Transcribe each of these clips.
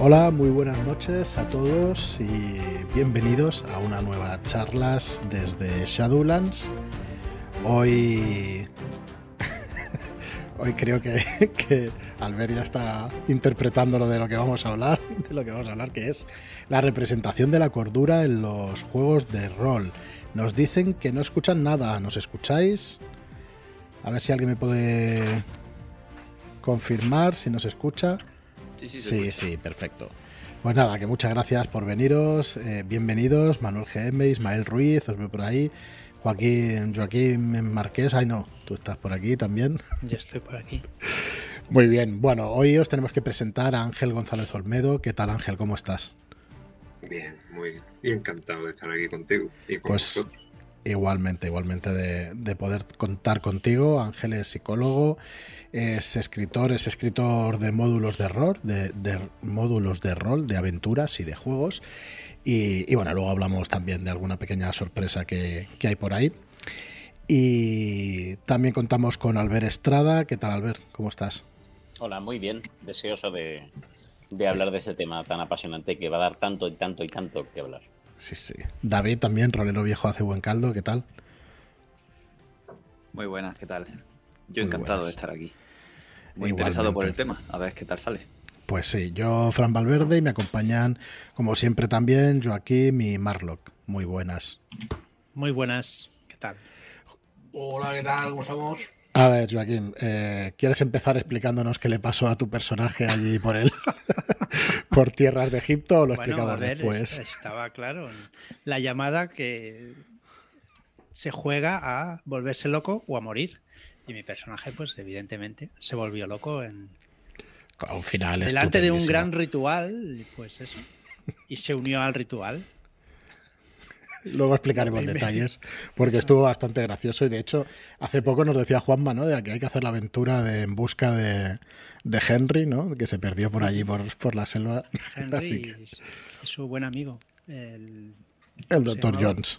Hola, muy buenas noches a todos y bienvenidos a una nueva charlas desde Shadowlands. Hoy, hoy creo que, que Albert ya está interpretando lo de lo que vamos a hablar, de lo que vamos a hablar, que es la representación de la cordura en los juegos de rol. Nos dicen que no escuchan nada, ¿nos escucháis? A ver si alguien me puede confirmar si nos escucha. Sí, sí, perfecto. Pues nada, que muchas gracias por veniros. eh, bienvenidos, Manuel GM, Ismael Ruiz, os veo por ahí. Joaquín, Joaquín Marqués, ay no, tú estás por aquí también. Yo estoy por aquí. Muy bien, bueno, hoy os tenemos que presentar a Ángel González Olmedo. ¿Qué tal Ángel? ¿Cómo estás? Bien, muy bien. Y encantado de estar aquí contigo. Y con Pues vosotros. Igualmente, igualmente de, de poder contar contigo. Ángel es psicólogo, es escritor, es escritor de módulos de rol, de, de módulos de rol, de aventuras y de juegos. Y, y bueno, luego hablamos también de alguna pequeña sorpresa que, que hay por ahí. Y también contamos con Albert Estrada. ¿Qué tal, Albert? ¿Cómo estás? Hola, muy bien. Deseoso de, de hablar de este tema tan apasionante que va a dar tanto y tanto y tanto que hablar. Sí, sí. David también, rolero viejo, hace buen caldo. ¿Qué tal? Muy buenas, ¿qué tal? Yo Muy encantado buenas. de estar aquí. Muy interesado por el tema, a ver qué tal sale. Pues sí, yo, Fran Valverde, y me acompañan, como siempre, también Joaquín y Marlock. Muy buenas. Muy buenas. ¿Qué tal? Hola, ¿qué tal? ¿Cómo estamos? A ver, Joaquín, eh, ¿quieres empezar explicándonos qué le pasó a tu personaje allí por él? por tierras de Egipto o lo Bueno, a explicamos ver, después? est- estaba claro. La llamada que se juega a volverse loco o a morir. Y mi personaje, pues evidentemente, se volvió loco en, un final delante de un gran ritual, pues eso. Y se unió al ritual. Luego explicaremos detalles, porque estuvo bastante gracioso. Y de hecho, hace poco nos decía Juanma, ¿no? De que hay que hacer la aventura de En busca de, de Henry, ¿no? Que se perdió por allí, por, por la selva. Henry Así que, su buen amigo. El, el doctor? Jones.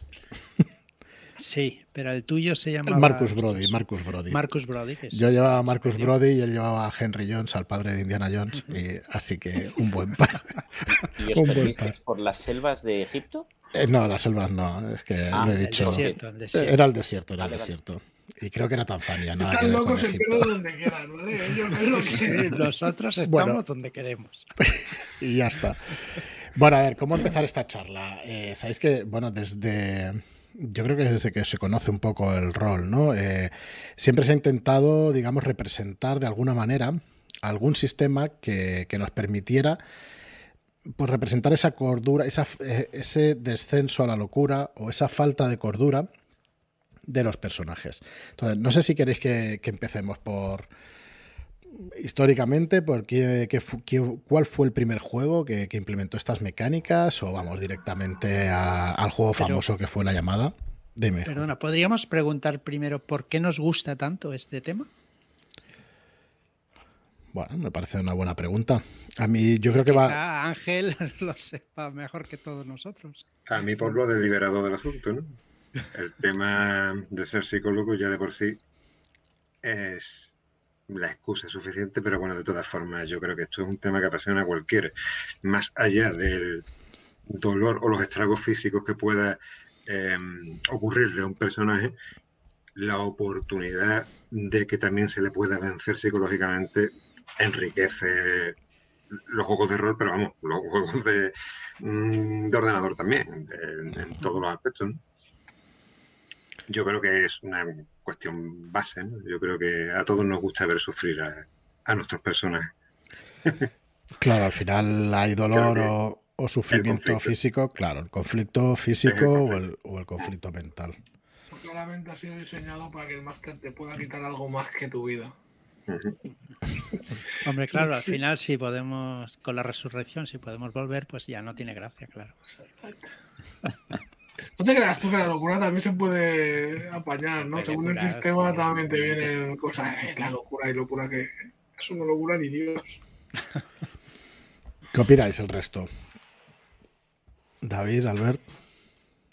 sí, pero el tuyo se llama Marcus Brody, Marcus Brody. Marcus Brody. que es- Yo llevaba a Marcus. Brody y él llevaba a Henry Jones, al padre de Indiana Jones. Y, así que un buen par. ¿Y os Un buen par. por las selvas de Egipto? Eh, no, las selvas no, es que Ah, lo he El dicho. desierto, el desierto. Era el desierto, era el desierto. Y creo que era Tanzania, nada Están locos, Egipto. pierden donde quieran, ¿vale? Ellos es lo que Sí, nosotros estamos Bueno. donde queremos. Y ya está. Bueno, a ver, ¿cómo empezar esta charla? Eh, Sabéis que, bueno, desde. Yo creo que desde que se conoce un poco el rol, ¿no? Eh, siempre se ha intentado, digamos, representar de alguna manera algún sistema que, que nos permitiera pues representar esa cordura, esa, eh, ese descenso a la locura o esa falta de cordura de los personajes. Entonces, no sé si queréis que, que empecemos por, históricamente, por qué, qué cuál fue el primer juego que, que implementó estas mecánicas o vamos directamente a- al juego Pero- famoso que fue la llamada. Dime. Perdona, ¿podríamos preguntar primero por qué nos gusta tanto este tema? Bueno, me parece una buena pregunta. A mí yo creo que va... Ángel lo sepa mejor que todos nosotros. A mí por lo deliberado del asunto, ¿no? El tema de ser psicólogo ya de por sí es la excusa suficiente, pero bueno, de todas formas, yo creo que esto es un tema que apasiona a cualquiera. Más allá del dolor o los estragos físicos que pueda eh, ocurrirle a un personaje, la oportunidad de que también se le pueda vencer psicológicamente enriquece los juegos de rol, pero vamos, los juegos de, mm, de ordenador también, de- en todos los aspectos. ¿no? Yo creo que es una cuestión base. ¿no? Yo creo que a todos nos gusta ver sufrir a, a nuestros personajes. Claro, al final hay dolor o, o sufrimiento físico, claro, el conflicto físico o, el, o el conflicto mental. Claramente ha sido diseñado para que el máster te pueda quitar algo más que tu vida. Hombre, claro, al final si podemos, con la resurrección, si podemos volver, pues ya no tiene gracia, claro. No te creas tú que la locura también se puede apañar, ¿no? Puede Según el sistema también te vienen cosas. la locura y locura que es una locura ni Dios. ¿Qué opináis el resto? David, Albert,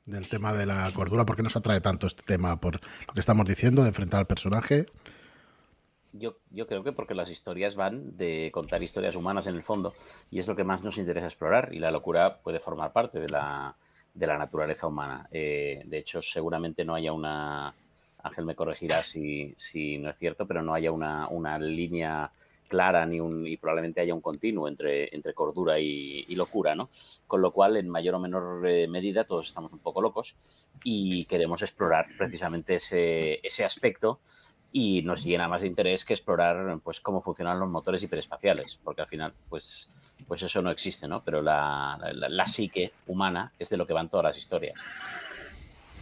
del tema de la cordura, ¿por qué nos atrae tanto este tema? ¿Por lo que estamos diciendo, de enfrentar al personaje? Yo, yo creo que porque las historias van de contar historias humanas en el fondo y es lo que más nos interesa explorar y la locura puede formar parte de la, de la naturaleza humana. Eh, de hecho, seguramente no haya una, Ángel me corregirá si, si no es cierto, pero no haya una, una línea clara ni un, y probablemente haya un continuo entre, entre cordura y, y, locura, ¿no? Con lo cual, en mayor o menor eh, medida, todos estamos un poco locos y queremos explorar precisamente ese, ese aspecto y nos llena más de interés que explorar pues cómo funcionan los motores hiperespaciales, porque al final pues, pues eso no existe, ¿no? Pero la, la, la psique humana es de lo que van todas las historias.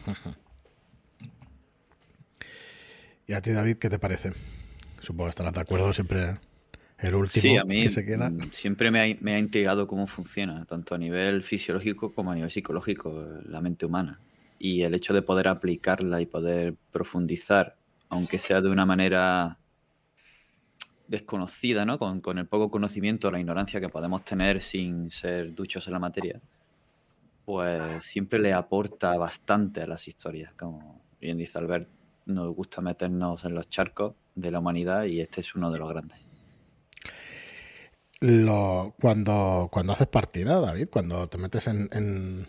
¿Y a ti, David, qué te parece? Supongo que estarás de acuerdo siempre el último sí, a mí que se queda. Siempre me ha, me ha, intrigado cómo funciona, tanto a nivel fisiológico como a nivel psicológico, la mente humana. Y el hecho de poder aplicarla y poder profundizar, aunque sea de una manera desconocida, ¿no? Con, el poco conocimiento, la ignorancia que podemos tener sin ser duchos en la materia, pues siempre le aporta bastante a las historias. Como bien dice Albert, nos gusta meternos en los charcos de la humanidad y este es uno de los grandes. Lo, cuando, cuando haces partida, David, cuando te metes en, en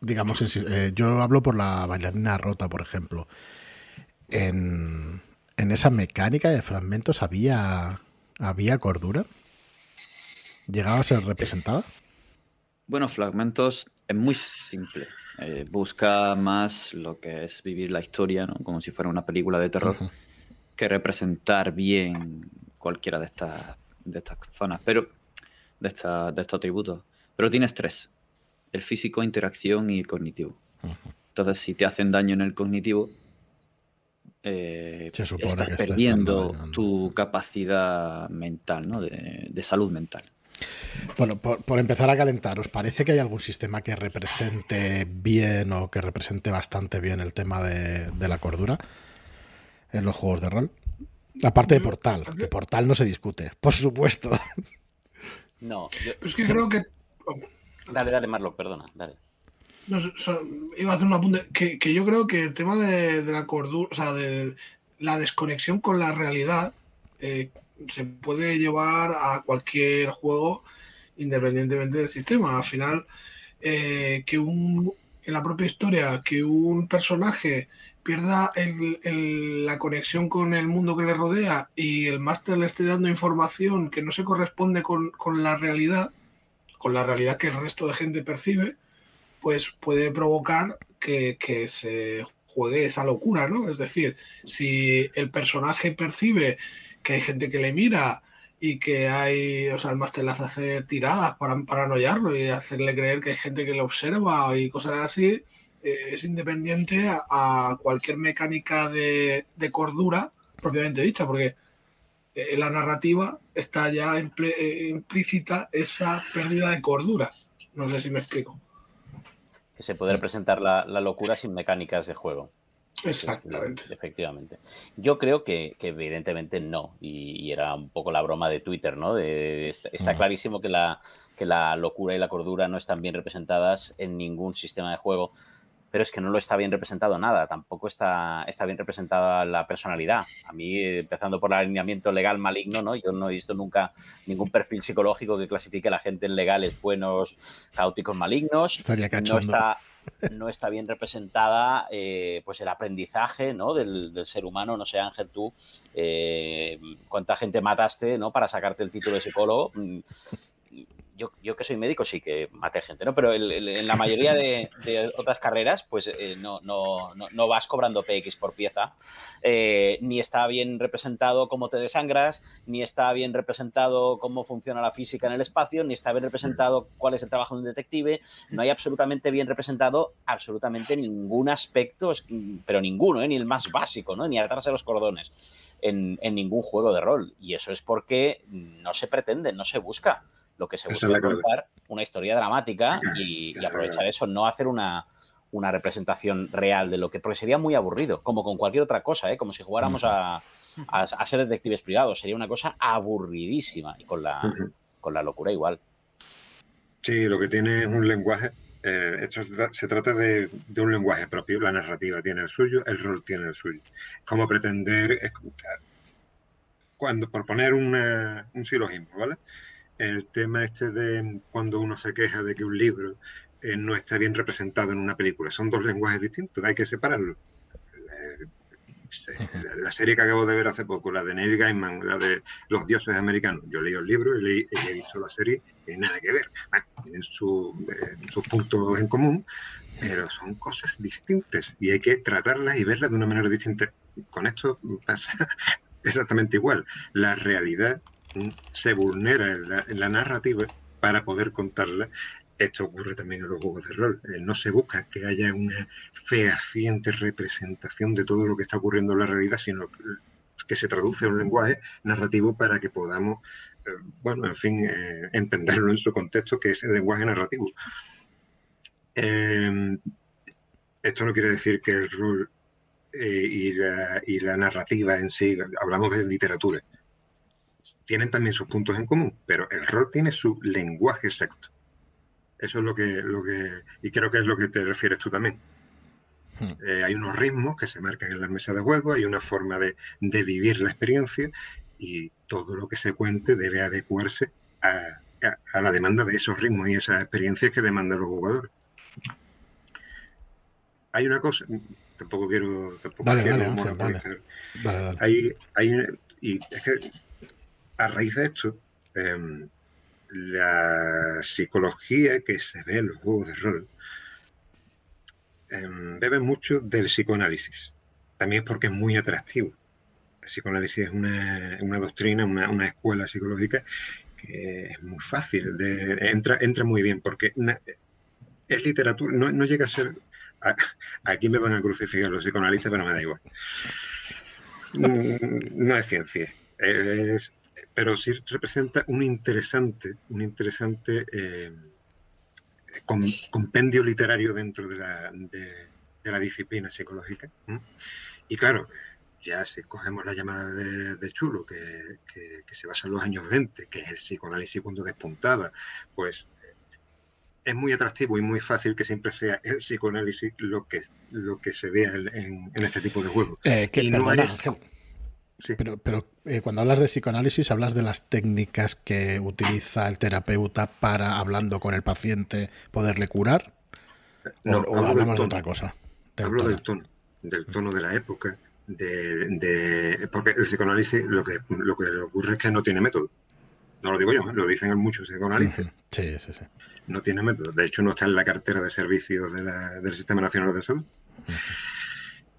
digamos, en, eh, yo hablo por la bailarina rota, por ejemplo, en, en esa mecánica de fragmentos había, había cordura, llegaba a ser representada. Bueno, fragmentos es muy simple. Eh, busca más lo que es vivir la historia, ¿no? como si fuera una película de terror, uh -huh. que representar bien cualquiera de estas, de estas zonas, pero de, esta, de estos atributos. Pero tienes tres: el físico, interacción y cognitivo. Uh -huh. Entonces, si te hacen daño en el cognitivo, eh, estás perdiendo tu capacidad mental, ¿no? de, de salud mental. Bueno, por, por, empezar a calentar, ¿os parece que hay algún sistema que represente bien o que represente bastante bien el tema de, de la cordura en los juegos de rol? Aparte de Portal, que Portal no se discute, por supuesto. No, yo... es que creo que. Dale, dale, Marlo, perdona, dale. No, so, iba a hacer un apunte. Que, yo creo que el tema de, la cordura, o sea, de la desconexión con la realidad, eh, se puede llevar a cualquier juego independientemente del sistema. Al final, eh, que un, en la propia historia, que un personaje pierda la conexión con el mundo que le rodea y el máster le esté dando información que no se corresponde con, la realidad, con la realidad que el resto de gente percibe, pues puede provocar que, se juegue esa locura, ¿no? Es decir, si el personaje percibe que hay gente que le mira y que hay, o sea, el máster le hace tiradas para paranoiarlo y hacerle creer que hay gente que le observa y cosas así, eh, es independiente a, cualquier mecánica de, de, cordura propiamente dicha, porque en la narrativa está ya eh, implícita esa pérdida de cordura. No sé si me explico. Que se puede representar la, la locura sin mecánicas de juego. Exactamente. Efectivamente. Yo creo que, que evidentemente no, y, y, era un poco la broma de Twitter, ¿no? De, está, está uh -huh. clarísimo que la, que la locura y la cordura no están bien representadas en ningún sistema de juego, pero es que no lo está bien representado nada, tampoco está, está bien representada la personalidad. A mí, empezando por el alineamiento legal maligno, ¿no? Yo no he visto nunca ningún perfil psicológico que clasifique a la gente en legales buenos, caóticos, malignos. Estaría no está no está bien representada eh, pues el aprendizaje ¿no? del, del, ser humano. No sé, Ángel, tú, eh, cuánta gente mataste ¿no? para sacarte el título de psicólogo. Yo, yo, que soy médico sí que maté gente, ¿no? Pero en la mayoría de, otras carreras, pues eh, no, no, no, vas cobrando PX por pieza, eh, ni está bien representado cómo te desangras, ni está bien representado cómo funciona la física en el espacio, ni está bien representado cuál es el trabajo de un detective, no hay absolutamente bien representado absolutamente ningún aspecto, pero ninguno, ¿eh? ni el más básico, ¿no? Ni atrás de los cordones. En ningún juego de rol. Y eso es porque no se pretende, no se busca. Lo que se busca es contar una historia dramática y, y, aprovechar eso, no hacer una, una representación real de lo que, porque sería muy aburrido, como con cualquier otra cosa, ¿eh? como si jugáramos a, a, a, ser detectives privados, sería una cosa aburridísima y con la, uh -huh. con la locura igual. Sí, lo que tiene es un lenguaje, eh, esto se, se trata de, de, un lenguaje propio, la narrativa tiene el suyo, el rol tiene el suyo. Como pretender escuchar cuando, por poner una, un silogismo, ¿vale? El tema este de cuando uno se queja de que un libro eh, no está bien representado en una película. Son dos lenguajes distintos, hay que separarlos. La, la serie que acabo de ver hace poco, la de Neil Gaiman, la de Los dioses americanos. Yo leí el libro y, leí, y he visto la serie, tiene nada que ver. Bueno, tienen su, eh, sus puntos en común, pero son cosas distintas y hay que tratarlas y verlas de una manera distinta. Con esto pasa exactamente igual. La realidad se vulnera en la, narrativa para poder contarla esto ocurre también en los juegos de rol. Eh, no se busca que haya una fehaciente representación de todo lo que está ocurriendo en la realidad, sino que se traduce en un lenguaje narrativo para que podamos, eh, bueno, en fin, eh, entenderlo en su contexto, que es el lenguaje narrativo. Eh, esto no quiere decir que el rol y la, y la narrativa en sí, hablamos de literatura, tienen también sus puntos en común, pero el rol tiene su lenguaje exacto. Eso es lo que, lo que, y creo que es lo que te refieres tú también. Hmm. Eh, hay unos ritmos que se marcan en las mesas de juego, hay una forma de, de vivir la experiencia y todo lo que se cuente debe adecuarse a, a- a la demanda de esos ritmos y esas experiencias que demandan los jugadores. Hay una cosa, tampoco quiero, tampoco Dale, quiero dale, Ángel. Dale, dale. Hay, hay, y es que a raíz de esto, em, la psicología que se ve en los juegos de rol em, bebe mucho del psicoanálisis. También es porque es muy atractivo. El psicoanálisis es una, una doctrina, una, una escuela psicológica que es muy fácil, de, entra, entra muy bien, porque na- es literatura, no, no llega a ser... a- aquí me van a crucificar los psicoanalistas, pero me da igual. Mm, No es ciencia, es- pero sí representa un interesante, un interesante eh, com- compendio literario dentro de la, de- de la disciplina psicológica. Y claro, ya si cogemos la llamada de, de Chulo, que, que- que se basa en los años 20, que es el psicoanálisis cuando despuntaba, pues es muy atractivo y muy fácil que siempre sea el psicoanálisis lo que, lo que se vea en, en- en este tipo de juegos. Eh, que, y no perdona, es- Ángel, Sí. pero, pero eh, cuando hablas de psicoanálisis, hablas de las técnicas que utiliza el terapeuta para, hablando con el paciente, poderle curar. No, o, hablamos de otra cosa. Del Hablo tono. del tono, del tono de la época, de, de- porque el psicoanálisis lo que, lo que le ocurre es que no tiene método. No lo digo yo, ¿eh? lo dicen muchos psicoanalistas. Sí, sí, sí. No tiene método. De hecho, no está en la cartera de servicios de la- del Sistema Nacional de Salud.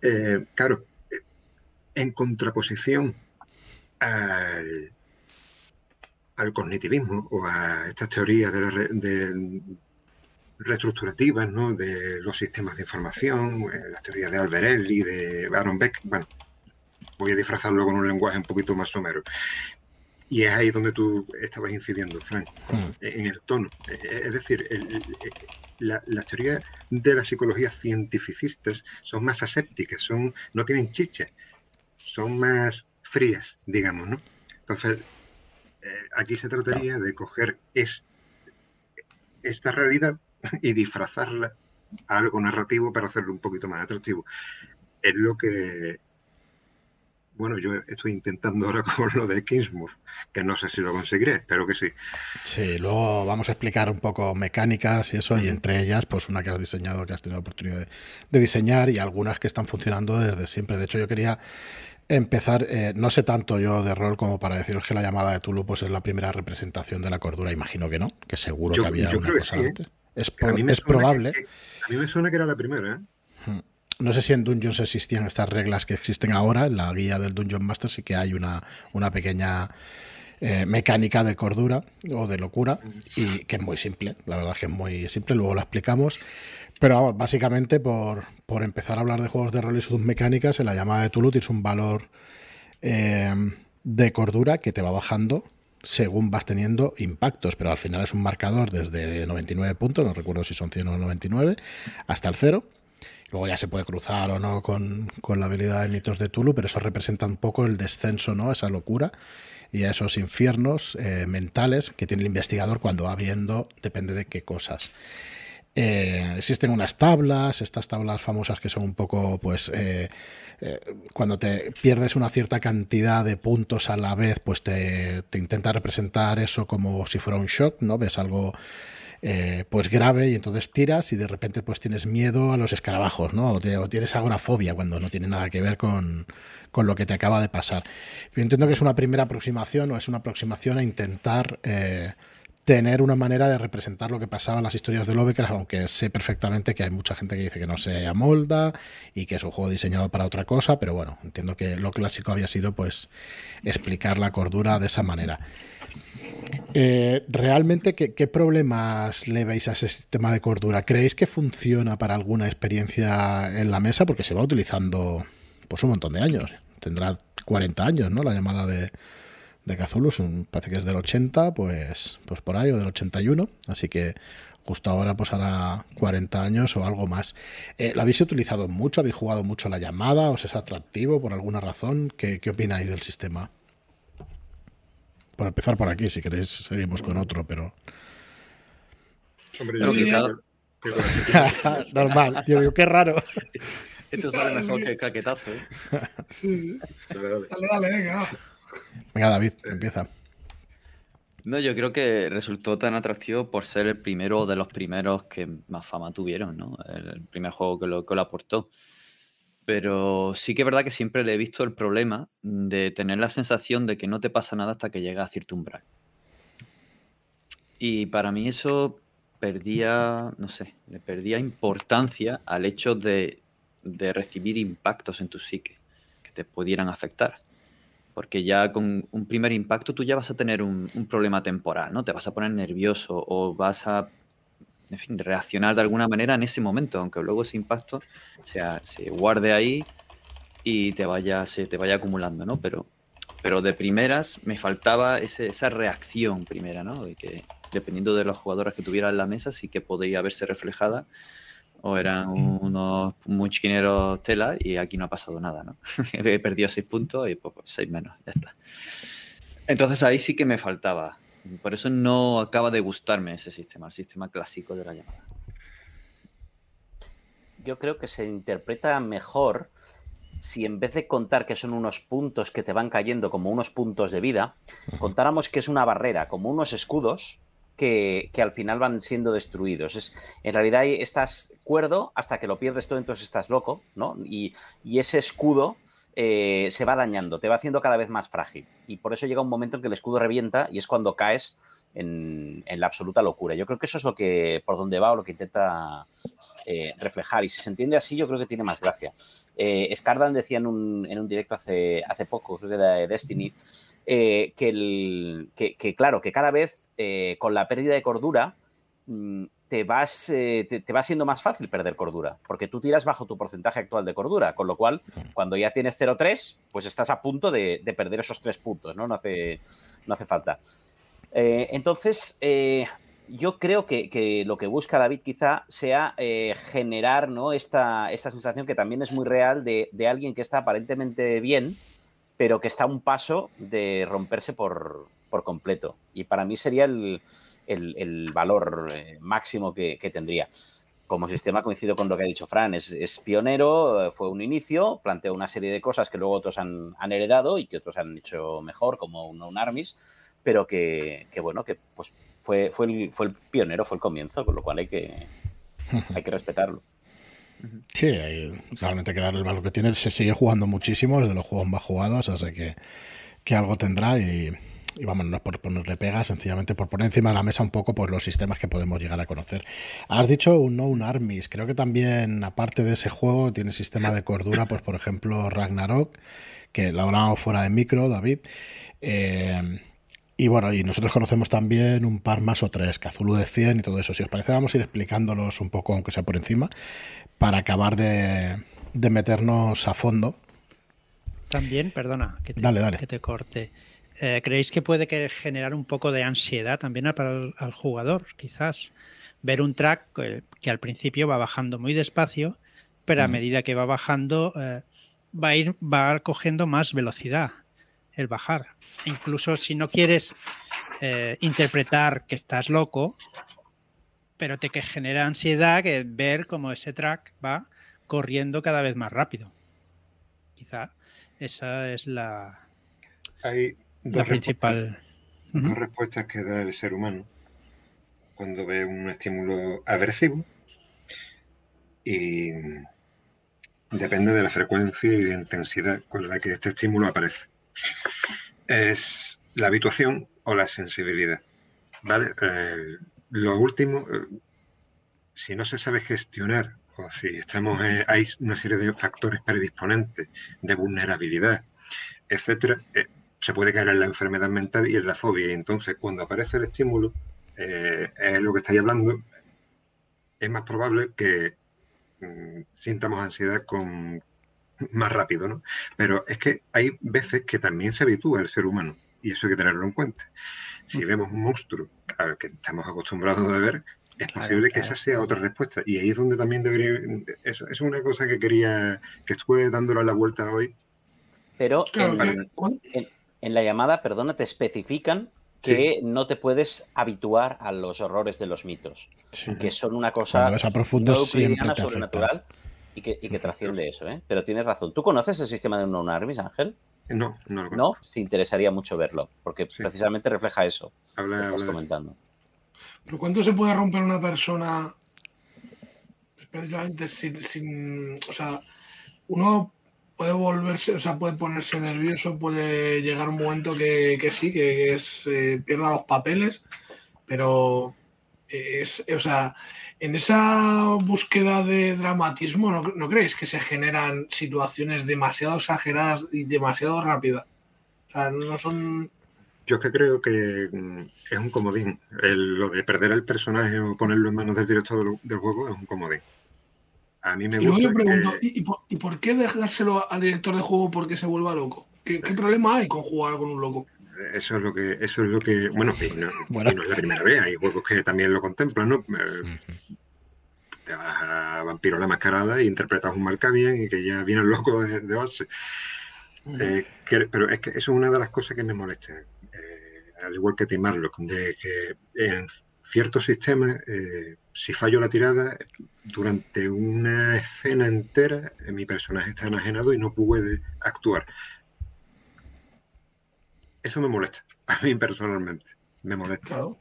Eh, claro, en contraposición al, al cognitivismo o a estas teorías de, la de- reestructurativas ¿no? de los sistemas de información, eh, las teorías de Alberelli, de Aaron Beck, bueno, voy a disfrazarlo con un lenguaje un poquito más somero. Y es ahí donde tú estabas incidiendo, Frank Mm. en el tono. Es decir, el- la- las teorías de la psicología cientificistas son más asépticas, son, no tienen chicha, son más frías, digamos, ¿no? Entonces, eh, aquí se trataría de coger es- esta realidad y disfrazarla a algo narrativo para hacerlo un poquito más atractivo. Es lo que, bueno, yo estoy intentando ahora con lo de Kingsmouth, que no sé si lo conseguiré, espero que sí. Sí, luego vamos a explicar un poco mecánicas y eso, y entre ellas, pues una que has diseñado, que has tenido oportunidad de, de diseñar, y algunas que están funcionando desde siempre. De hecho, yo quería empezar, eh, no sé tanto yo de rol como para deciros que la llamada de Tulu pues, es la primera representación de la cordura. Imagino que no, que seguro Yo- que había una cosa sí, ¿eh? antes. Es, A pro- mí me es suena que- probable. que- a mí me suena que era la primera, ¿eh? No sé si en Dungeons existían estas reglas que existen ahora. En la guía del Dungeon Master sí que hay una, una pequeña eh, mecánica de cordura o de locura y que es muy simple. La verdad es que es muy simple. Luego la explicamos. Pero vamos, básicamente por, por empezar a hablar de juegos de rol y sus mecánicas, en la llamada de Tulu tienes un valor eh, de cordura que te va bajando según vas teniendo impactos, pero al final es un marcador desde 99 puntos, no recuerdo si son 100 o 99, hasta el cero. Luego ya se puede cruzar o no con, con la habilidad de mitos de Tulu, pero eso representa un poco el descenso, ¿no? Esa locura y a esos infiernos eh, mentales que tiene el investigador cuando va viendo, depende de qué cosas. eh, existen unas tablas, estas tablas famosas que son un poco, pues, eh, eh, cuando te pierdes una cierta cantidad de puntos a la vez, pues te, te intenta representar eso como si fuera un shock, ¿no? Ves algo eh, pues grave y entonces tiras y de repente pues tienes miedo a los escarabajos, ¿no? O, te- o tienes agorafobia cuando no tiene nada que ver con, con lo que te acaba de pasar. Yo entiendo que es una primera aproximación o es una aproximación a intentar eh, tener una manera de representar lo que pasaba en las historias de Lovecraft, aunque sé perfectamente que hay mucha gente que dice que no se amolda y que es un juego diseñado para otra cosa, pero bueno, entiendo que lo clásico había sido pues explicar la cordura de esa manera. Eh, ¿Realmente qué, problemas le veis a ese sistema de cordura? ¿Creéis que funciona para alguna experiencia en la mesa? Porque se va utilizando pues un montón de años. Tendrá 40 años, ¿no? La llamada de, de un- parece que es del 80, pues, pues por ahí, o del 81. Así que justo ahora pues hará 40 años o algo más. Eh, ¿Lo habéis utilizado mucho? ¿Habéis jugado mucho la llamada? ¿Os es atractivo por alguna razón? ¿Qué, qué opináis del sistema? Por empezar por aquí, si queréis seguimos con otro, pero... Hombre, Yo Normal, yo digo, qué raro. Esto sale mejor que el claquetazo, ¿eh? Sí, sí. Dale, dale. Dale, dale, venga. Venga, David, empieza. No, yo creo que resultó tan atractivo por ser el primero de los primeros que más fama tuvieron, ¿no? El primer juego que lo, que lo aportó. Pero sí que es verdad que siempre le he visto el problema de tener la sensación de que no te pasa nada hasta que llega a cierto umbral. Y para mí eso perdía, no sé, le perdía importancia al hecho de, de recibir impactos en tu psique que te pudieran afectar. Porque ya con un primer impacto tú ya vas a tener un, un problema temporal, ¿no? Te vas a poner nervioso o vas a, en fin, reaccionar de alguna manera en ese momento, aunque luego ese impacto sea, se guarde ahí y te vaya, se te vaya acumulando, ¿no? Pero, pero de primeras me faltaba esa reacción primera, ¿no? Que dependiendo de los jugadores que tuviera en la mesa sí que podría verse reflejada o eran unos muchineros tela y aquí no ha pasado nada, ¿no? He perdido seis puntos y pues, pues, seis menos, ya está. Entonces ahí sí que me faltaba. Por eso no acaba de gustarme ese sistema, el sistema clásico de la llamada. Yo creo que se interpreta mejor si en vez de contar que son unos puntos que te van cayendo como unos puntos de vida, contáramos que es una barrera, como unos escudos que, que al final van siendo destruidos. Es, en realidad estás cuerdo hasta que lo pierdes todo, entonces estás loco, ¿no? Y, y ese escudo eh, se va dañando, te va haciendo cada vez más frágil. Y por eso llega un momento en que el escudo revienta y es cuando caes en, la absoluta locura. Yo creo que eso es lo que por donde va o lo que intenta eh, reflejar. Y si se entiende así, yo creo que tiene más gracia. Eh, Scardan decía en un, directo hace, poco, creo que de Destiny, que, claro, que cada vez con la pérdida de cordura mm, te vas, eh, te, te, va siendo más fácil perder cordura, porque tú tiras bajo tu porcentaje actual de cordura, con lo cual cuando ya tienes 0,3, pues estás a punto de, de, perder esos tres puntos, ¿no? No hace, no hace falta. Eh, entonces, eh, yo creo que, que, lo que busca David quizá sea generar ¿no? esta, esta, sensación que también es muy real de, de, alguien que está aparentemente bien, pero que está a un paso de romperse por, por completo. Y para mí sería el, el, el valor eh, máximo que, que, tendría. Como sistema coincido con lo que ha dicho Fran, es, es, pionero, fue un inicio, planteó una serie de cosas que luego otros han, han heredado y que otros han hecho mejor, como un, un Armis, pero que, que, bueno, que pues fue, fue, el, fue el pionero, fue el comienzo, con lo cual hay que, hay que respetarlo. Sí, hay, realmente hay que darle el valor que tiene. Se sigue jugando muchísimo, es de los juegos más jugados, así que, que algo tendrá y, y vamos, no es por ponerle pega, sencillamente por poner encima de la mesa un poco pues, los sistemas que podemos llegar a conocer. Has dicho un no un Armis, creo que también, aparte de ese juego, tiene sistema de cordura, pues por ejemplo Ragnarok, que lo hablábamos fuera de micro, David. Eh, y bueno, y nosotros conocemos también un par más o tres, Cthulhu de 100 y todo eso. Si os parece, vamos a ir explicándolos un poco, aunque sea por encima, para acabar de, de meternos a fondo. También, perdona, que te, dale, dale. Que te corte. Eh, ¿Creéis que puede que generar un poco de ansiedad también para el al jugador? Quizás ver un track que, que, al principio va bajando muy despacio, pero a medida que va bajando eh, va a ir va cogiendo más velocidad el bajar. Incluso si no quieres eh, interpretar que estás loco, pero te que genera ansiedad que ver cómo ese track va corriendo cada vez más rápido. Quizá esa es la, la respuestas, principal. dos Ujú. respuestas que da el ser humano cuando ve un estímulo aversivo y depende de la frecuencia y la intensidad con la que este estímulo aparece. Es la habituación o la sensibilidad. ¿Vale? Eh, lo último, eh, si no se sabe gestionar o si estamos en- hay una serie de factores predisponentes de vulnerabilidad, etcétera, eh, se puede caer en la enfermedad mental y en la fobia. Y entonces, cuando aparece el estímulo, eh, es lo que estáis hablando, es más probable que mm, sintamos ansiedad con más rápido, ¿no? Pero es que hay veces que también se habitúa el ser humano y eso hay que tenerlo en cuenta. Si vemos un monstruo al que estamos acostumbrados a ver, es Claro, posible que claro. esa sea otra respuesta. Y ahí es donde también debería... Eso, eso es una cosa que quería, que estuve dándole la vuelta hoy. Pero. En la llamada, perdona, te especifican que no te puedes habituar a los horrores de los mitos, Sí. que son una cosa a profundo no siempre euclidiana, te afecta. sobrenatural y que, y que trasciende eso, ¿eh? Pero tienes razón. ¿Tú conoces el sistema de un Armis, Ángel? No, no lo No, te interesaría mucho verlo, porque Sí. precisamente refleja eso que Habla, estás habla comentando. ¿Pero cuánto se puede romper una persona precisamente sin, sin- O sea, uno puede volverse, o sea, puede ponerse nervioso, puede llegar un momento que, que sí, que es eh, pierda los papeles, pero es, o sea, en esa búsqueda de dramatismo, ¿no, no creéis que se generan situaciones demasiado exageradas y demasiado rápidas? O sea, no son... Yo es que creo que mm, es un comodín. El- lo de perder al personaje o ponerlo en manos del director del, del juego es un comodín. A mí me Y gusta yo pregunto, que- ¿y, y por, y por qué dejárselo al director de juego porque se vuelva loco? ¿Qué, qué problema hay con jugar con un loco? eso es lo que eso es lo que bueno, y no, Bueno. y no es la primera vez. Hay juegos que también lo contemplan, ¿no? Eh. Te vas a Vampiro la Mascarada e interpretas un Malkavian y que ya viene el loco de, de base. Eh, que- pero es que eso es una de las cosas que me molesta. Eh, al igual que Tim Marlock, de que en ciertos sistemas, eh, si fallo la tirada, durante una escena entera, mi personaje está enajenado y no puede actuar. Eso me molesta, a mí personalmente. Me molesta. Claro.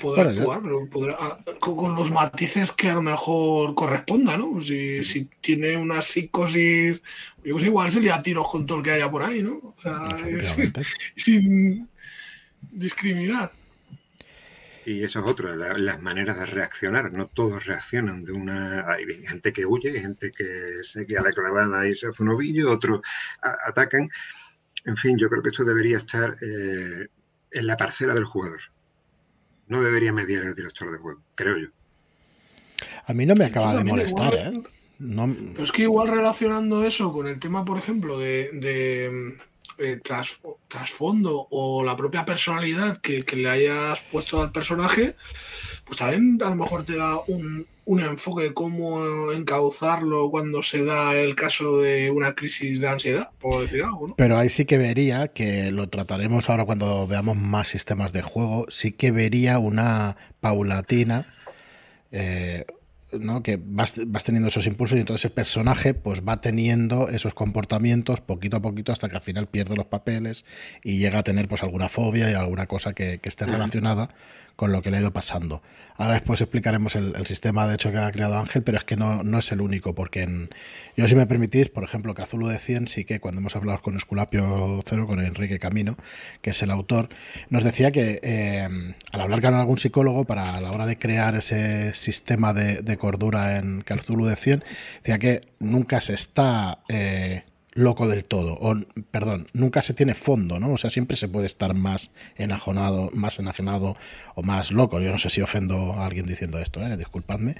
Podrá Bueno, actuar, pero podrá, ah, con, con los matices que a lo mejor corresponda, ¿no? Si, si tiene una psicosis, pues igual se le a tiros con todo el que haya por ahí, ¿no? O sea, es- sin discriminar. Y eso es otro, la- las maneras de reaccionar. No todos reaccionan de una. Hay gente que huye, hay gente que se queda la clavada y se hace un ovillo, otros a- atacan. En fin, yo creo que esto debería estar eh, en la parcela del jugador. No debería mediar el director de juego, creo yo. A mí no me acaba de molestar, igual- ¿eh? No, Pero es que igual relacionando eso con el tema, por ejemplo, de, de, eh, tras- trasfondo o la propia personalidad que, que le hayas puesto al personaje, pues también a lo mejor te da un, un enfoque de cómo encauzarlo cuando se da el caso de una crisis de ansiedad, por decir algo. Pero ahí sí que vería, que lo trataremos ahora cuando veamos más sistemas de juego, sí que vería una paulatina, eh, ¿no? que vas, vas teniendo esos impulsos y entonces el personaje pues va teniendo esos comportamientos poquito a poquito hasta que al final pierde los papeles y llega a tener pues alguna fobia y alguna cosa que, que esté relacionada con lo que le ha ido pasando. Ahora después explicaremos el, sistema de hecho que ha creado Ángel, pero es que no, no es el único, porque en, yo si me permitís, por ejemplo, Cazulo de 100 sí que cuando hemos hablado con Esculapio Cero, con Enrique Camino, que es el autor, nos decía que eh, al hablar con algún psicólogo para la hora de crear ese sistema de, de cordura en Cthulhu de 100, decía que nunca se está eh, loco del todo, o perdón, nunca se tiene fondo, ¿no? O sea, siempre se puede estar más enajenado, más enajenado o más loco. Yo no sé si ofendo a alguien diciendo esto, ¿eh? disculpadme,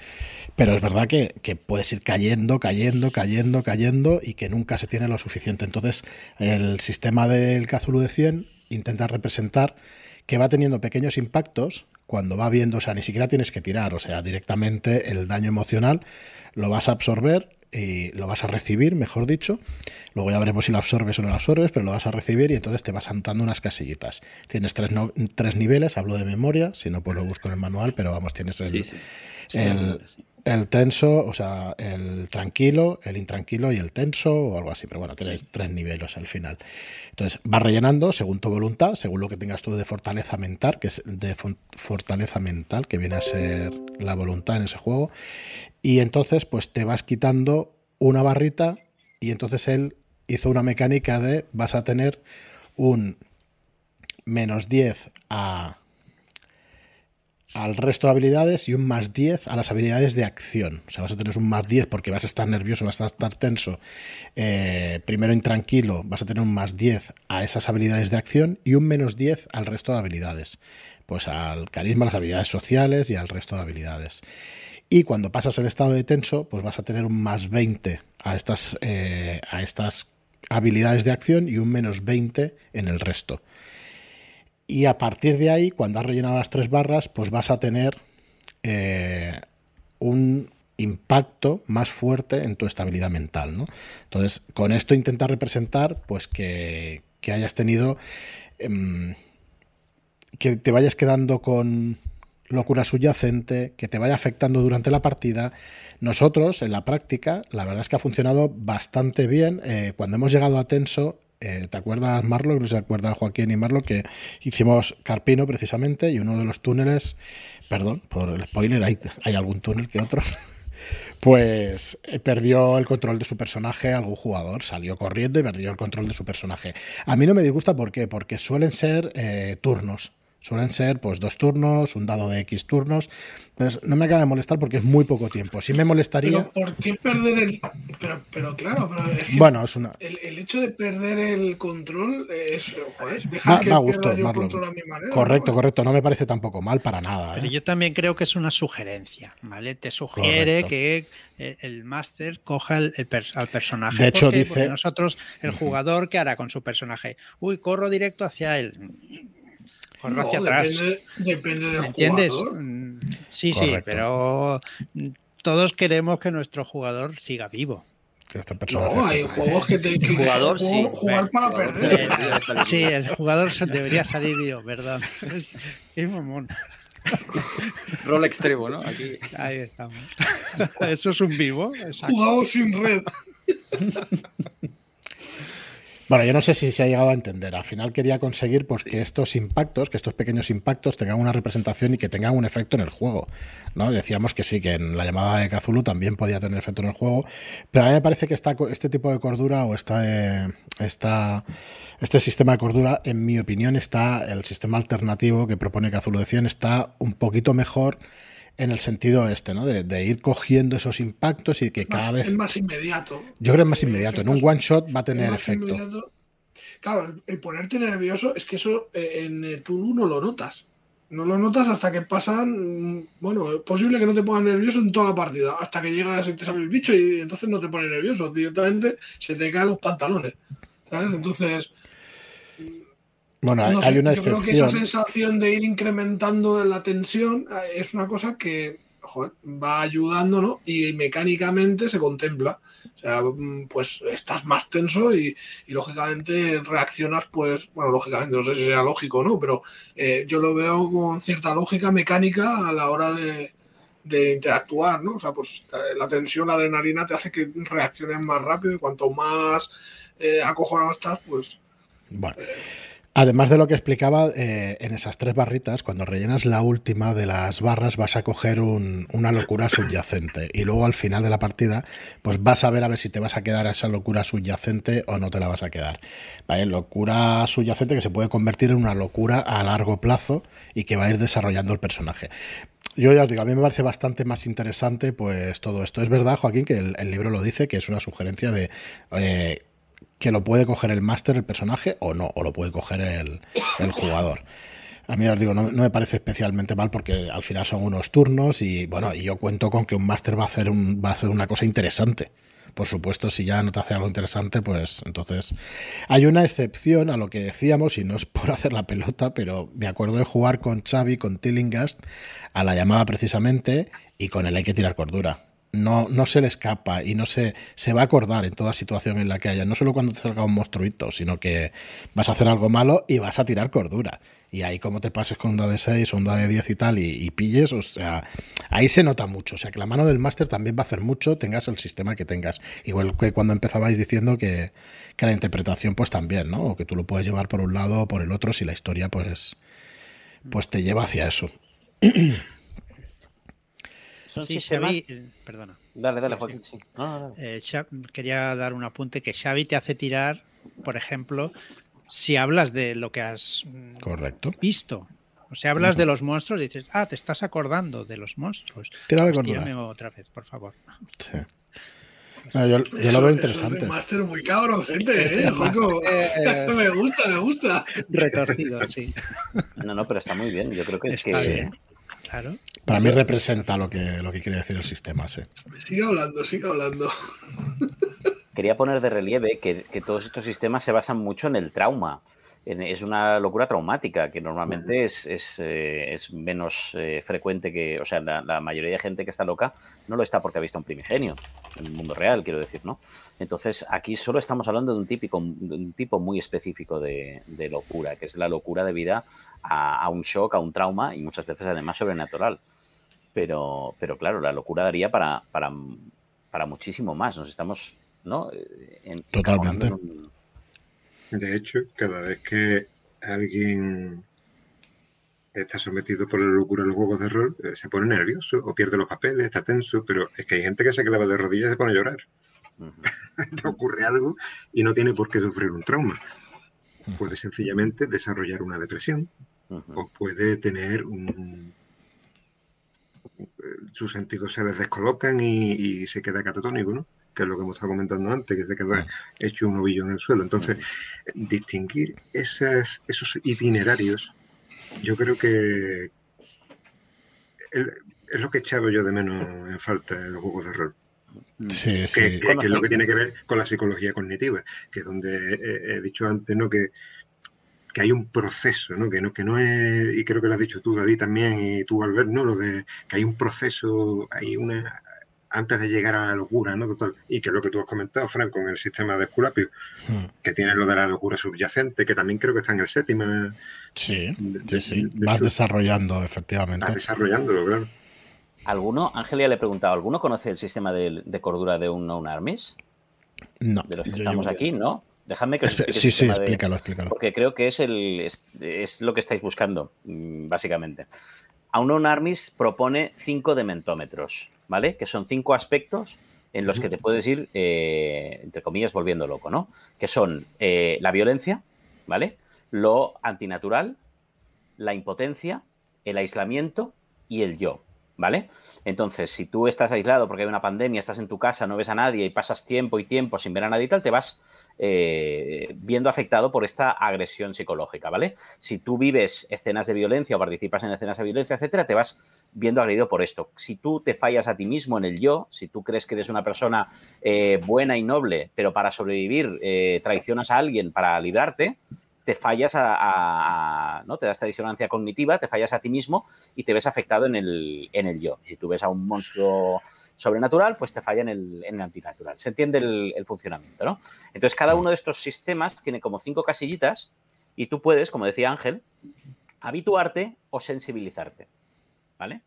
pero es verdad que, que puedes ir cayendo, cayendo, cayendo, cayendo y que nunca se tiene lo suficiente. Entonces, el sistema del Cthulhu de 100 intenta representar que va teniendo pequeños impactos cuando va viendo, o sea, ni siquiera tienes que tirar, o sea, directamente el daño emocional lo vas a absorber y lo vas a recibir, mejor dicho. Luego ya veremos si lo absorbes o no lo absorbes, pero lo vas a recibir y entonces te vas anotando unas casillitas. Tienes tres, tres niveles, hablo de memoria, si no pues lo busco en el manual, pero vamos, tienes el, el, el tenso, o sea, el tranquilo, el intranquilo y el tenso o algo así. Pero bueno, tienes tres niveles al final. Entonces, vas rellenando según tu voluntad, según lo que tengas tú de fortaleza mental, que es de fortaleza mental, que viene a ser la voluntad en ese juego. Y entonces, pues te vas quitando una barrita y entonces él hizo una mecánica de vas a tener un menos 10 a al resto de habilidades y un más 10 a las habilidades de acción. O sea, vas a tener un más 10 porque vas a estar nervioso, vas a estar tenso, eh, primero intranquilo, vas a tener un más 10 a esas habilidades de acción y un menos 10 al resto de habilidades. Pues al carisma, las habilidades sociales y al resto de habilidades. Y cuando pasas el estado de tenso, pues vas a tener un más 20 a estas, eh, a estas habilidades de acción y un menos 20 en el resto. Y a partir de ahí, cuando has rellenado las tres barras, pues vas a tener eh, un impacto más fuerte en tu estabilidad mental. ¿no? Entonces, con esto intenta representar pues que, hayas tenido. Em, que te vayas quedando con locura subyacente, que te vaya afectando durante la partida. Nosotros, en la práctica, la verdad es que ha funcionado bastante bien. Eh, cuando hemos llegado a tenso, eh, ¿Te acuerdas, Marlo? No se acuerda Joaquín y Marlo que hicimos Carpino precisamente y uno de los túneles, perdón por el spoiler, hay, algún túnel que otro, pues eh, perdió el control de su personaje algún jugador, salió corriendo y perdió el control de su personaje. A mí no me disgusta, ¿por qué? Porque suelen ser eh, turnos. Suelen ser pues dos turnos, un dado de X turnos. Entonces, no me acaba de molestar porque es muy poco tiempo. Sí me molestaría. Pero ¿por qué perder el.? Pero, pero claro, pero bueno, es una... el, hecho de perder el control es. Joder, deja que gusto, yo control a mi manera, Correcto, correcto. No me parece tampoco mal para nada. Pero ¿eh? yo también creo que es una sugerencia, ¿vale? Te sugiere que el máster coja el, al personaje. De hecho, dice. Porque nosotros, el jugador, ¿qué hará con su personaje? Uy, corro directo hacia él corro hacia atrás. Depende, del ¿Entiendes? Mm, sí, sí, pero todos queremos que nuestro jugador siga vivo. Que este no, hay juegos que te que jugador, sí. jugar para perder. Sí, el jugador debería salir vivo, ¿verdad? Qué mamón. Rol extremo, ¿no? Aquí. Ahí estamos. Eso es un vivo. Jugamos sin red. Bueno, yo no sé si se ha llegado a entender. Al final quería conseguir pues, que estos impactos, que estos pequeños impactos tengan una representación y que tengan un efecto en el juego. ¿no? Decíamos que sí, que en la llamada de Kazulu también podía tener efecto en el juego, pero a mí me parece que este tipo de cordura o esta, esta, este sistema de cordura, en mi opinión, está el sistema alternativo que propone Kazulu de 100 está un poquito mejor en el sentido este, ¿no? De, ir cogiendo esos impactos y que cada vez. Es más inmediato. Yo creo que es más inmediato. En un one shot va a tener efecto. Claro, el, ponerte nervioso es que eso eh, en el tour no lo notas. No lo notas hasta que pasan. Bueno, es posible que no te pongas nervioso en toda la partida. Hasta que llegas y te sale el bicho y entonces no te pone nervioso. Directamente se te caen los pantalones. ¿Sabes? Entonces bueno, hay una yo creo que esa sensación de ir incrementando la tensión eh, es una cosa que va ayudando, ¿no? Y mecánicamente se contempla. O sea, mm, pues estás más tenso y, lógicamente reaccionas, pues, bueno, lógicamente, no sé si sea lógico o no, pero eh, yo lo veo con cierta lógica mecánica a la hora de, interactuar, ¿no? O sea, pues la tensión, la adrenalina te hace que reacciones más rápido y cuanto más eh, acojonado estás, pues... Bueno. Además de lo que explicaba, eh, en esas tres barritas, cuando rellenas la última de las barras, vas a coger una locura subyacente. Y luego al final de la partida, pues vas a ver a ver si te vas a quedar a esa locura subyacente o no te la vas a quedar. ¿Vale? Locura subyacente que se puede convertir en una locura a largo plazo y que va a ir desarrollando el personaje yo ya os digo, a mí me parece bastante más interesante pues todo esto. Es verdad, Joaquín, que el, libro lo dice, que es una sugerencia de eh, que lo puede coger el máster, el personaje, o no, o lo puede coger el, jugador. A mí os digo, no, me parece especialmente mal porque al final son unos turnos y bueno, y yo cuento con que un máster va a hacer un, va a hacer una cosa interesante. Por supuesto, si ya no te hace algo interesante, pues entonces hay una excepción a lo que decíamos, y no es por hacer la pelota, pero me acuerdo de jugar con Xavi, con Tillingast, a la llamada precisamente, y con él hay que tirar cordura no, no se le escapa y no se, se va a acordar en toda situación en la que haya. No solo cuando te salga un monstruito, sino que vas a hacer algo malo y vas a tirar cordura. Y ahí como te pases con un de 6 o un de 10 y tal y, pilles, o sea, ahí se nota mucho. O sea, que la mano del máster también va a hacer mucho, tengas el sistema que tengas. Igual que cuando empezabais diciendo que, que la interpretación pues también, ¿no? O que tú lo puedes llevar por un lado o por el otro si la historia pues, pues te lleva hacia eso. sí, Xavi, eh, perdona. Dale, dale, Joaquín, sí. Eh, quería dar un apunte que Xavi te hace tirar, por ejemplo, si hablas de lo que has mm, Correcto. visto. O sea, hablas de los monstruos y dices, ah, te estás acordando de los monstruos. Tírame pues tírame otra vez, por favor. Sí. yo, lo veo interesante. Es máster muy cabrón, gente. Este ¿eh? me gusta, me gusta. Retorcido, sí. No, no, pero está muy bien. Yo creo que, es que para mí representa lo que, lo que quiere decir el sistema, sí. Sigue hablando, sigue hablando. Quería poner de relieve que, todos estos sistemas se basan mucho en el trauma es una locura traumática que normalmente es, es, eh, es menos eh, frecuente que, o sea, la, mayoría de gente que está loca no lo está porque ha visto un primigenio en el mundo real, quiero decir, ¿no? Entonces, aquí solo estamos hablando de un, típico, un tipo muy específico de, locura, que es la locura debida a, a, un shock, a un trauma y muchas veces además sobrenatural. Pero, pero claro, la locura daría para, para, para muchísimo más. Nos estamos, ¿no? En, Totalmente. De hecho, cada vez que alguien está sometido por la locura de los juegos de rol, eh, se pone nervioso o pierde los papeles, está tenso, pero es que hay gente que se clava de rodillas y se pone a llorar. Ocurre algo y no tiene por qué sufrir un trauma. Puede sencillamente desarrollar una depresión o puede tener un... Sus sentidos se les descolocan y, y se queda catatónico, ¿no? Que es lo que hemos estado comentando antes, que se quedó mm. hecho un ovillo en el suelo. Entonces, mm. distinguir esas, esos itinerarios, yo creo que es lo que he echado yo de menos en falta en los juegos de rol. Mm. Sí, sí. Que, es lo que tiene que ver con la psicología cognitiva, que es donde he, dicho antes, ¿no? Que, que hay un proceso, ¿no? Que no, que no es, y creo que lo has dicho tú, David, también, y tú, Albert, ¿no? Lo de que hay un proceso, hay una, antes de llegar a la locura, ¿no? Total. Y que es lo que tú has comentado, Frank, con el sistema de Esculapio, hmm. que tiene lo de la locura subyacente, que también creo que está en el séptimo. Sí, sí, sí. Vas desarrollando, efectivamente. Vas desarrollándolo, claro. ¿Alguno, Ángel ya le he preguntado, ¿alguno conoce el sistema de, cordura de un non armies? No. De los que estamos aquí, ¿no? Dejadme que os explique. Sí, sí, explícalo, explícalo. Porque creo que es, el, es, lo que estáis buscando, mm, básicamente. A un non armies propone cinco dementómetros. ¿Vale? Que son cinco aspectos en los que te puedes ir, eh, entre comillas, volviendo loco, ¿no? Que son eh, la violencia, ¿vale? Lo antinatural, la impotencia, el aislamiento y el yo. ¿Vale? Entonces, si tú estás aislado porque hay una pandemia, estás en tu casa, no ves a nadie y pasas tiempo y tiempo sin ver a nadie y tal, te vas eh, viendo afectado por esta agresión psicológica, ¿vale? Si tú vives escenas de violencia o participas en escenas de violencia, etcétera, te vas viendo agredido por esto. Si tú te fallas a ti mismo en el yo, si tú crees que eres una persona eh, buena y noble, pero para sobrevivir eh, traicionas a alguien para librarte, te fallas a, ¿no? Te da esta disonancia cognitiva, te fallas a ti mismo y te ves afectado en el, en el yo. Si tú ves a un monstruo sobrenatural, pues te falla en el, en el antinatural. Se entiende el, funcionamiento, ¿no? Entonces, cada uno de estos sistemas tiene como cinco casillitas y tú puedes, como decía Ángel, habituarte o sensibilizarte, ¿vale?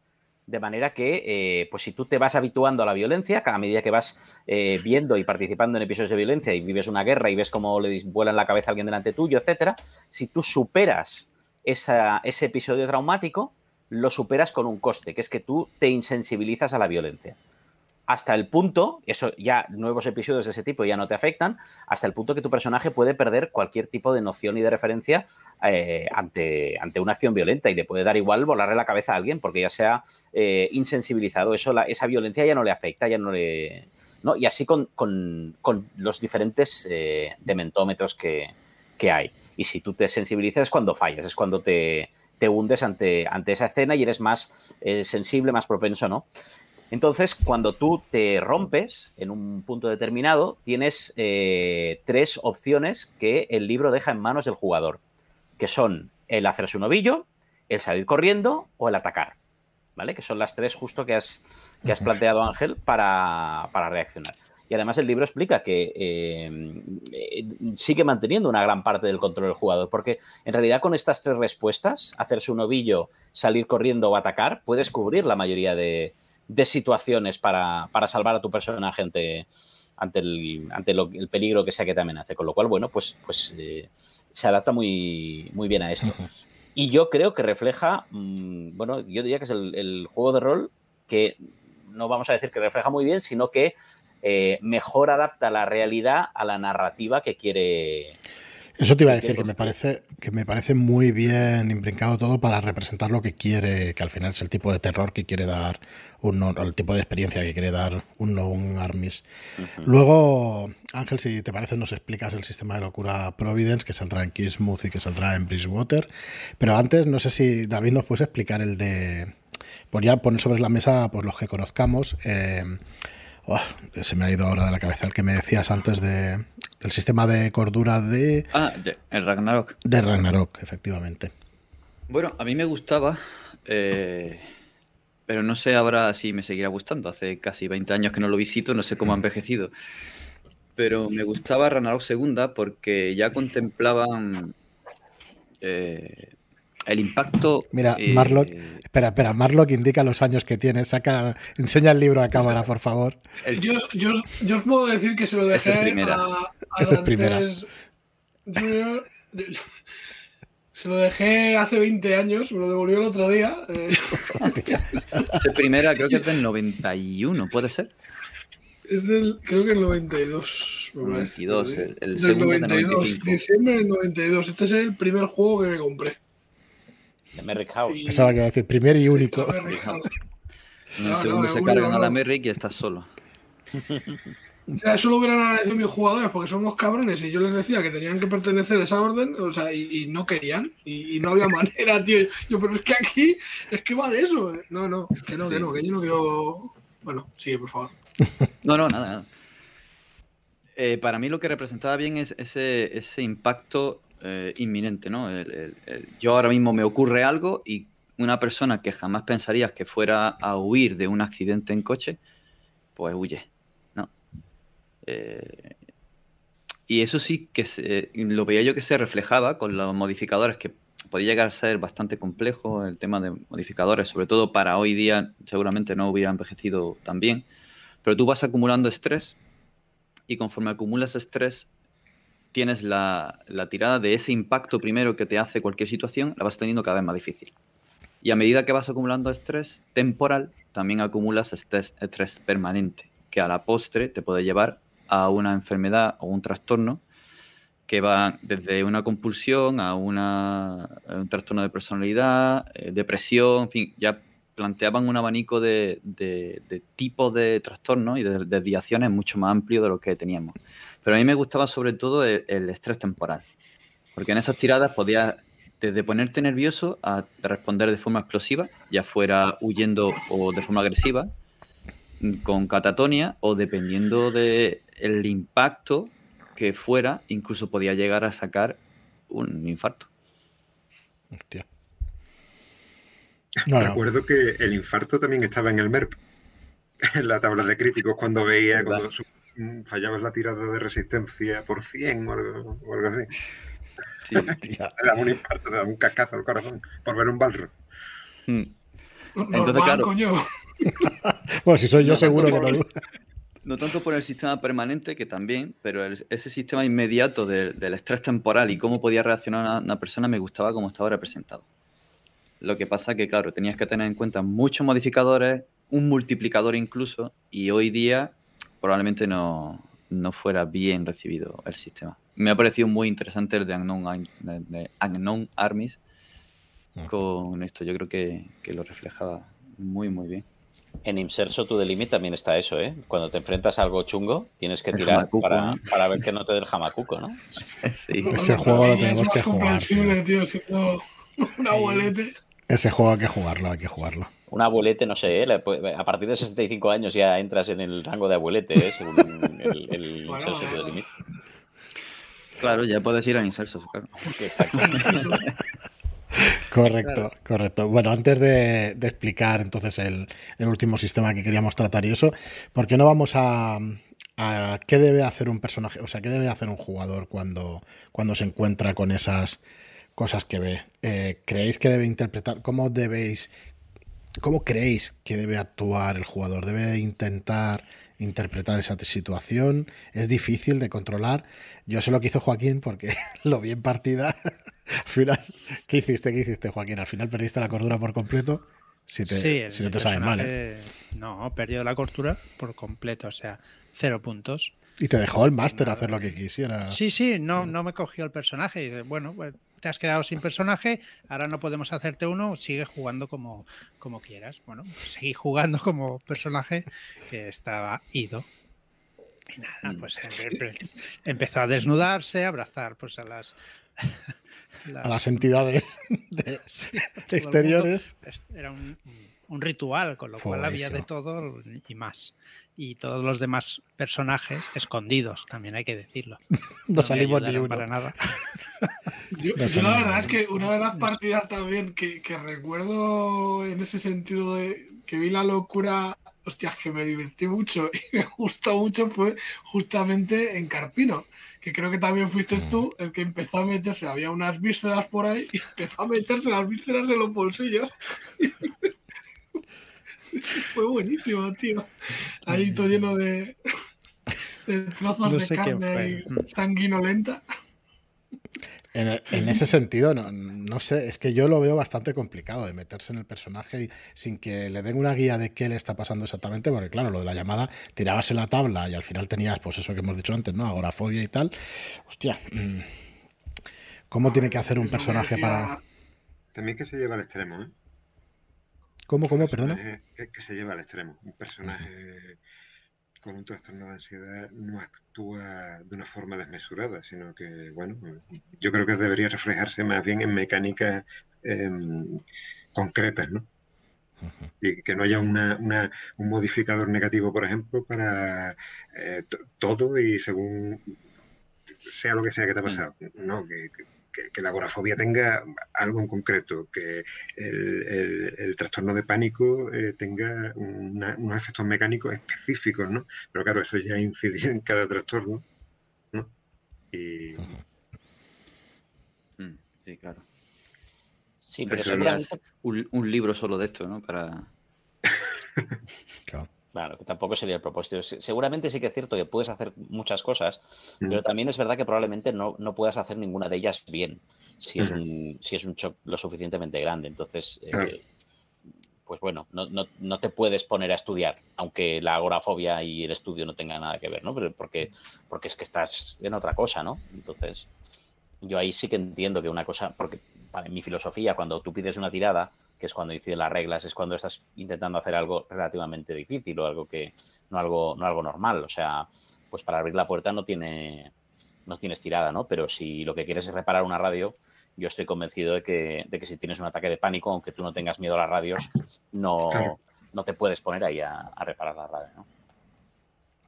De manera que, eh, pues si tú te vas habituando a la violencia, cada medida que vas eh, viendo y participando en episodios de violencia y vives una guerra y ves cómo le vuelan la cabeza a alguien delante tuyo, etcétera, si tú superas ese episodio traumático, lo superas con un coste, que es que tú te insensibilizas a la violencia hasta el punto, eso ya nuevos episodios de ese tipo ya no te afectan, hasta el punto que tu personaje puede perder cualquier tipo de noción y de referencia eh, ante, ante una acción violenta y le puede dar igual volarle la cabeza a alguien porque ya se ha eh, insensibilizado, eso, esa violencia ya no le afecta, ya no le... ¿no? Y así con, los diferentes eh, dementómetros que, hay. Y si tú te sensibilizas es cuando fallas, es cuando te, te hundes ante, ante esa escena y eres más sensible, más propenso, ¿no? Entonces, cuando tú te rompes en un punto determinado, tienes eh, tres opciones que el libro deja en manos del jugador, que son el hacerse un ovillo, el salir corriendo o el atacar. ¿vale? Que son las tres justo que has, que has planteado, Ángel, para, para reaccionar. Y además el libro explica que eh, eh, sigue manteniendo una gran parte del control del jugador, porque en realidad con estas tres respuestas, hacerse un ovillo, salir corriendo o atacar, puedes cubrir la mayoría de, situaciones para, salvar a tu personaje ante, ante, el, ante el, peligro que sea que te amenace. Con lo cual, bueno, pues, pues eh, se adapta muy, muy bien a esto. Y yo creo que refleja, mm, bueno, yo diría que es el, juego de rol que no vamos a decir que refleja muy bien, sino que eh, mejor adapta la realidad a la narrativa que quiere. Eso te iba a decir, que me parece, que me parece muy bien imbrincado todo para representar lo que quiere, que al final es el tipo de terror que quiere dar un el tipo de experiencia que quiere dar un un Armis. Luego, Ángel, si te parece, nos explicas el sistema de locura Providence, que saldrá en Kismuth y que saldrá en Bridgewater. Pero antes, no sé si David nos puede explicar el de. Pues ya poner sobre la mesa pues los que conozcamos. Eh, se me ha ido ahora de la cabeza el que me decías antes de, del sistema de cordura de... Ah, el Ragnarok. De Ragnarok, efectivamente. Bueno, a mí me gustaba, eh, pero no sé ahora si me seguirá gustando. Hace casi 20 años que no lo visito, no sé cómo ha envejecido. Pero me gustaba Ragnarok segunda porque ya contemplaban eh, el impacto. Mira, eh, Marlock, espera, espera, Marlock indica los años que tiene. Saca, enseña el libro a cámara, por favor. Yo, yo, yo os puedo decir que se lo dejé a, a es primera. se lo dejé hace 20 años, me lo devolvió el otro día. Eh. Ese primera creo que es del 91, ¿puede ser? Es del, creo que el 92. 92, el, el segundo 92, diciembre del 92. Este es el primer juego que me compré. De Merrick House. Pensaba que iba a decir primer y único. En el segundo se cargan a la Merrick y estás solo. eso lo hubieran agradecido mis jugadores porque son unos cabrones y yo les decía que tenían que pertenecer a esa orden, o sea, y, no querían, y, no había manera, tío. Yo, pero es que aquí es que va de eso. No, no, que no, que no, que yo no quiero. Bueno, sigue, por favor. No, no, nada, nada. Eh, para mí lo que representaba bien es ese, ese impacto eh, inminente, ¿no? yo ahora mismo me ocurre algo y una persona que jamás pensarías que fuera a huir de un accidente en coche, pues huye, ¿no? Eh, y eso sí que lo veía yo que se reflejaba con los modificadores, que podía llegar a ser bastante complejo el tema de modificadores, sobre todo para hoy día seguramente no hubiera envejecido tan bien, pero tú vas acumulando estrés y conforme acumulas estrés tienes la, tirada de ese impacto primero que te hace cualquier situación, la vas teniendo cada vez más difícil. Y a medida que vas acumulando estrés temporal, también acumulas estrés, estrés permanente, que a la postre te puede llevar a una enfermedad o un trastorno que va desde una compulsión a, una, un trastorno de personalidad, eh, depresión, en fin, ya planteaban un abanico de, de, tipos de trastornos y de desviaciones mucho más amplio de lo que teníamos. Pero a mí me gustaba sobre todo el, estrés temporal, porque en esas tiradas podías desde ponerte nervioso a responder de forma explosiva, ya fuera huyendo o de forma agresiva, con catatonia o dependiendo del el impacto que fuera, incluso podía llegar a sacar un infarto. Hostia. Recuerdo que el infarto también estaba en el MERP, en la tabla de críticos, cuando veía, cuando Mm, fallabas la tirada de resistencia por 100 o algo, así. Sí, te da un impacto, te da un cacazo al corazón por ver un balro. Hmm. Entonces, claro. Coño. bueno, si soy yo, seguro que no. No tanto por el sistema permanente, que también, pero ese sistema inmediato del estrés temporal y cómo podía reaccionar una, una, persona me gustaba como estaba representado. Lo que pasa que, claro, tenías que tener en cuenta muchos modificadores, un multiplicador incluso, y hoy día probablemente no, fuera bien recibido el sistema. Me ha parecido muy interesante el de Unknown, Armies con esto. Yo creo que, lo reflejaba muy, muy bien. En Inserso to the Limit también está eso, ¿eh? Cuando te enfrentas a algo chungo, tienes que tirar para, para, ver que no te dé el jamacuco, ¿no? Sí. Ese juego lo tenemos que jugar. Tío, una Ese juego hay que jugarlo, hay que jugarlo un abuelete, no sé, ¿eh? pues, a partir de 65 años ya entras en el rango de abuelete, ¿eh? según el, el inserso de Claro, ya puedes ir a insersos, claro. exacto. Correcto, correcto. Bueno, antes de, explicar entonces el, último sistema que queríamos tratar y eso, ¿por qué no vamos a, qué debe hacer un personaje, o sea, qué debe hacer un jugador cuando, cuando se encuentra con esas cosas que ve? Eh, ¿Creéis que debe interpretar? ¿Cómo debéis, cómo creéis que debe actuar el jugador? ¿Debe intentar interpretar esa situación? ¿Es difícil de controlar? Yo sé lo que hizo Joaquín porque lo vi en partida. Al final, ¿qué hiciste? ¿Qué hiciste, Joaquín? Al final perdiste la cordura por completo. Si, te, si no te sabes mal. ¿eh? No, perdió la cordura por completo, o sea, cero puntos. Y te dejó el máster hacer lo que quisiera. Sí, sí, no, no me cogió el personaje. Y bueno, pues te has quedado sin personaje, ahora no podemos hacerte uno, sigue jugando como, como quieras. Bueno, seguí jugando como personaje que estaba ido. Y nada, mm. pues empezó a desnudarse, a abrazar pues a las a las entidades exteriores. Era un, ritual, con lo cual había de todo y más. Y todos los demás personajes escondidos, también hay que decirlo. no, salimos ni uno. para nada. yo, la verdad es que una de las partidas también que, que recuerdo en ese sentido de que vi la locura hostia, que me divertí mucho y me gustó mucho fue justamente en Carpino que creo que también fuiste mm. tú el que empezó a meterse, había unas vísceras por ahí y empezó a meterse las vísceras en los bolsillos. Fue buenísimo, tío. Ahí todo lleno de, trozos de carne sanguinolenta. En, ese sentido, no, no, sé, es que yo lo veo bastante complicado de meterse en el personaje y, sin que le den una guía de qué le está pasando exactamente, porque claro, lo de la llamada, tirabas en la tabla y al final tenías, pues eso que hemos dicho antes, ¿no? Agorafobia y tal. Hostia, mm, ¿cómo tiene que hacer un personaje para...? También que se lleva al extremo, ¿eh? ¿Cómo, cómo, perdona? Que, que, se lleva al extremo. Un personaje con un trastorno de ansiedad no actúa de una forma desmesurada, sino que, bueno, yo creo que debería reflejarse más bien en mecánicas em, concretas, ¿no? Y que no haya una, un modificador negativo, por ejemplo, para eh, todo y según sea lo que sea que te ha pasado. No, que, que, la agorafobia tenga algo en concreto, que el, trastorno de pánico eh, tenga unos efectos mecánicos específicos, ¿no? Pero claro, eso ya incide en cada trastorno, ¿no? Y... Mm, sí, claro. Sí, pero seguramente... un, un libro solo de esto, ¿no? Para... claro. Claro, que tampoco sería el propósito. Seguramente sí que es cierto que puedes hacer muchas cosas, pero mm. también es verdad que probablemente no, no puedas hacer ninguna de ellas bien si es un, si es un shock lo suficientemente grande. Entonces, eh, pues bueno, no, no, no, te puedes poner a estudiar, aunque la agorafobia y el estudio no tengan nada que ver, ¿no? Pero porque, porque es que estás en otra cosa, ¿no? Entonces, yo ahí sí que entiendo que una cosa, porque para mi filosofía, cuando tú pides una tirada, que es cuando inciden las reglas, es cuando estás intentando hacer algo relativamente difícil o algo que no algo no algo normal, o sea, pues para abrir la puerta no tiene no tienes tirada, ¿no? Pero si lo que quieres es reparar una radio, yo estoy convencido de que, de que si tienes un ataque de pánico, aunque tú no tengas miedo a las radios, no, no te puedes poner ahí a, reparar la radio, ¿no?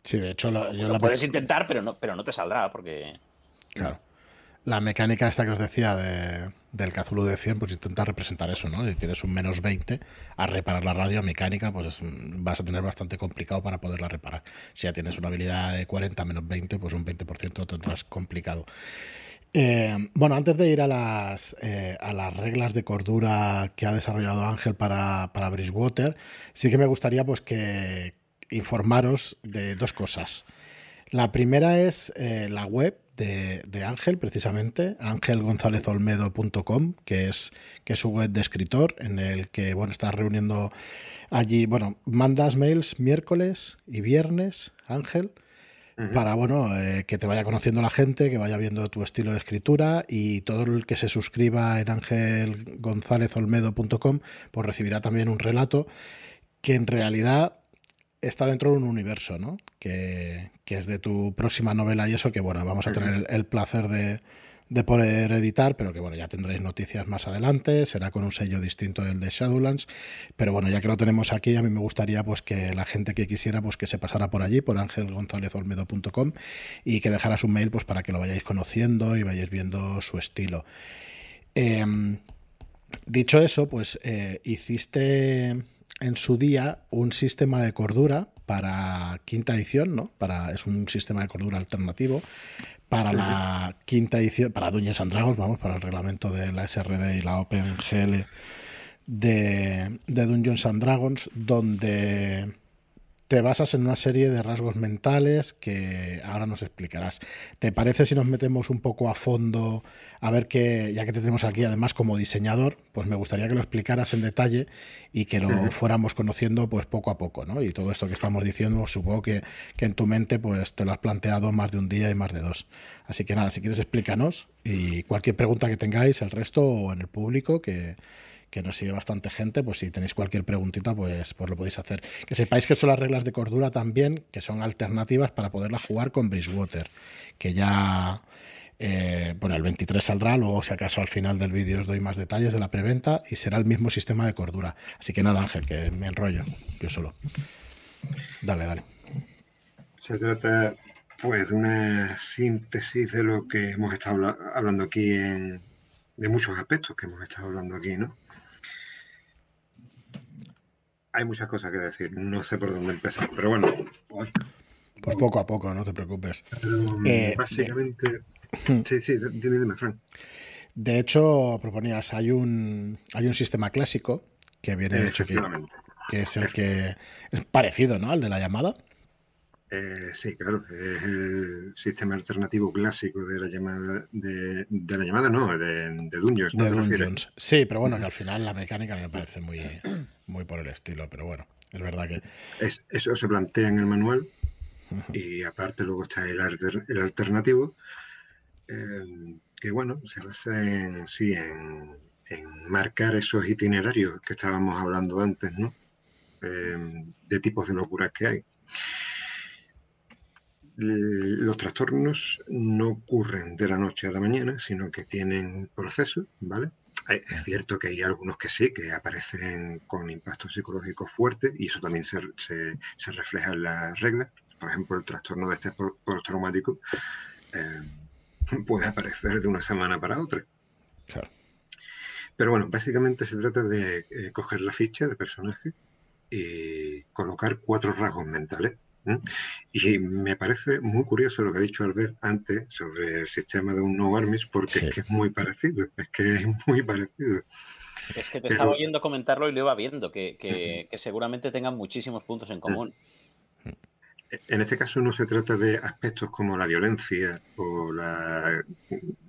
Sí, de hecho, lo, lo puedes intentar, pero no, pero no te saldrá porque. Claro la mecánica esta que os decía de, del Cthulhu de 100, pues intenta representar eso, ¿no? Si tienes un menos 20 a reparar la radio mecánica, pues vas a tener bastante complicado para poderla reparar. Si ya tienes una habilidad de 40 menos 20, pues un 20% tendrás complicado. Eh, bueno, antes de ir a las, eh, a las reglas de cordura que ha desarrollado Ángel para, para Bridgewater, sí que me gustaría pues que informaros de dos cosas. La primera es eh, la web de, Ángel, precisamente, angelgonzalezolmedo.com, que es, que es su web de escritor, en el que bueno, estás reuniendo allí, bueno, mandas mails miércoles y viernes, Ángel, para bueno, eh, que te vaya conociendo la gente, que vaya viendo tu estilo de escritura y todo el que se suscriba en angelgonzalezolmedo.com, pues recibirá también un relato que en realidad está dentro de un universo, ¿no? Que, es de tu próxima novela y eso, que bueno, vamos a tener el, placer de, poder editar, pero que bueno, ya tendréis noticias más adelante, será con un sello distinto del de Shadowlands, pero bueno, ya que lo tenemos aquí, a mí me gustaría pues que la gente que quisiera pues que se pasara por allí, por angelgonzalezolmedo.com y que dejara su mail pues para que lo vayáis conociendo y vayáis viendo su estilo. Em, dicho eso, pues eh, hiciste en su día un sistema de cordura para quinta edición, ¿no? Para, es un sistema de cordura alternativo para la quinta edición, para Dungeons and Dragons, vamos, para el reglamento de la SRD y la OpenGL de, de Dungeons and Dragons, donde te basas en una serie de rasgos mentales que ahora nos explicarás. ¿Te parece si nos metemos un poco a fondo a ver que, ya que te tenemos aquí además como diseñador, pues me gustaría que lo explicaras en detalle y que lo fuéramos conociendo pues poco a poco, ¿no? Y todo esto que estamos diciendo, supongo que, que en tu mente pues te lo has planteado más de un día y más de dos. Así que nada, si quieres explícanos y cualquier pregunta que tengáis, el resto o en el público, que, que nos sigue bastante gente, pues si tenéis cualquier preguntita, pues, pues lo podéis hacer. Que sepáis que son las reglas de cordura también, que son alternativas para poderla jugar con Bridgewater, que ya... Eh, bueno, el 23 saldrá, luego si acaso al final del vídeo os doy más detalles de la preventa y será el mismo sistema de cordura. Así que nada, Ángel, que me enrollo yo solo. Dale, dale. Se trata pues de una síntesis de lo que hemos estado hablando aquí en, de muchos aspectos que hemos estado hablando aquí, ¿no? Hay muchas cosas que decir, no sé por dónde empezar, pero bueno. Pues poco a poco, no te preocupes. Eh, básicamente. sí, sí, dime, dime, Frank. De hecho, proponías, hay un, hay un sistema clásico que viene hecho aquí, que es el que es parecido, ¿no? Al de la llamada. Eh, sí, claro, es el sistema alternativo clásico de la llamada, de, la llamada no, de, de Dungeons. De Sí, pero bueno, que al final la mecánica me parece muy, muy por el estilo, pero bueno, es verdad que... eso se plantea en el manual y aparte luego está el, el alternativo, eh, que bueno, se basa en, sí, en, marcar esos itinerarios que estábamos hablando antes, ¿no? Eh, de tipos de locuras que hay los trastornos no ocurren de la noche a la mañana, sino que tienen procesos, ¿vale? Es cierto que hay algunos que sí, que aparecen con impactos psicológicos fuertes y eso también se, se, refleja en las reglas. Por ejemplo, el trastorno de este postraumático eh, puede aparecer de una semana para otra. Claro. Pero bueno, básicamente se trata de eh, coger la ficha de personaje y colocar cuatro rasgos mentales y me parece muy curioso lo que ha dicho Albert antes sobre el sistema de un no armies, porque es que es muy parecido, es que es muy parecido. Es que te estaba oyendo comentarlo y lo iba viendo, que, que, seguramente tengan muchísimos puntos en común. En este caso no se trata de aspectos como la violencia o la...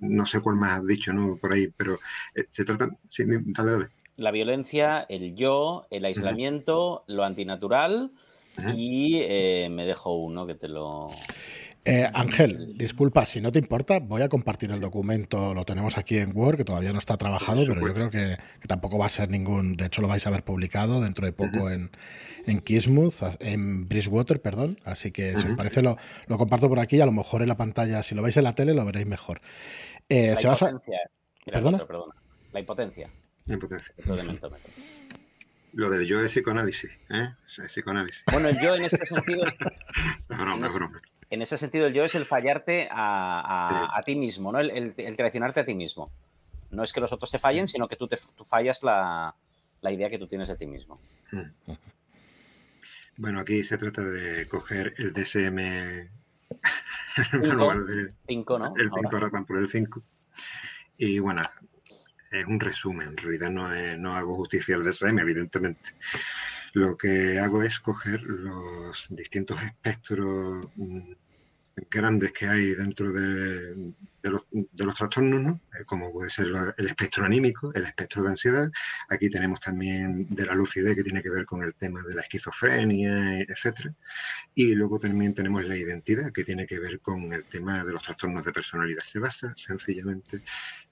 no sé cuál más has dicho, ¿no? Por ahí, pero eh, se trata... Sí, dale, dale. La violencia, el yo, el aislamiento, lo antinatural y eh, me dejo uno que te lo... Eh, Ángel, disculpa, si no te importa, voy a compartir el documento, lo tenemos aquí en Word, que todavía no está trabajado, pero yo creo que, tampoco va a ser ningún, de hecho lo vais a ver publicado dentro de poco en, en Kismuth, en Bridgewater, perdón, así que si os parece lo, lo, comparto por aquí, a lo mejor en la pantalla, si lo veis en la tele lo veréis mejor. Eh, la, impotencia, ¿Perdona? la impotencia. La impotencia. Lo del yo es psicoanálisis, ¿eh? Es psicoanálisis. Bueno, el yo en ese sentido es... en, ese, sentido el yo es el fallarte a, ti mismo, ¿no? El, traicionarte a ti mismo. No es que los otros te fallen, sino que tú, te, fallas la, idea que tú tienes de ti mismo. Mm. Bueno, aquí se trata de coger el DSM... el 5, ¿no? El 5, ahora van por el 5. Y bueno, es un resumen, en realidad no, no hago justicia al DSM, evidentemente. Lo que hago es coger los distintos espectros mm, grandes que hay dentro de, los, trastornos, ¿no? Eh, como puede ser el espectro anímico, el espectro de ansiedad. Aquí tenemos también de la lucidez que tiene que ver con el tema de la esquizofrenia, etcétera. Y luego también tenemos la identidad que tiene que ver con el tema de los trastornos de personalidad. Se basa sencillamente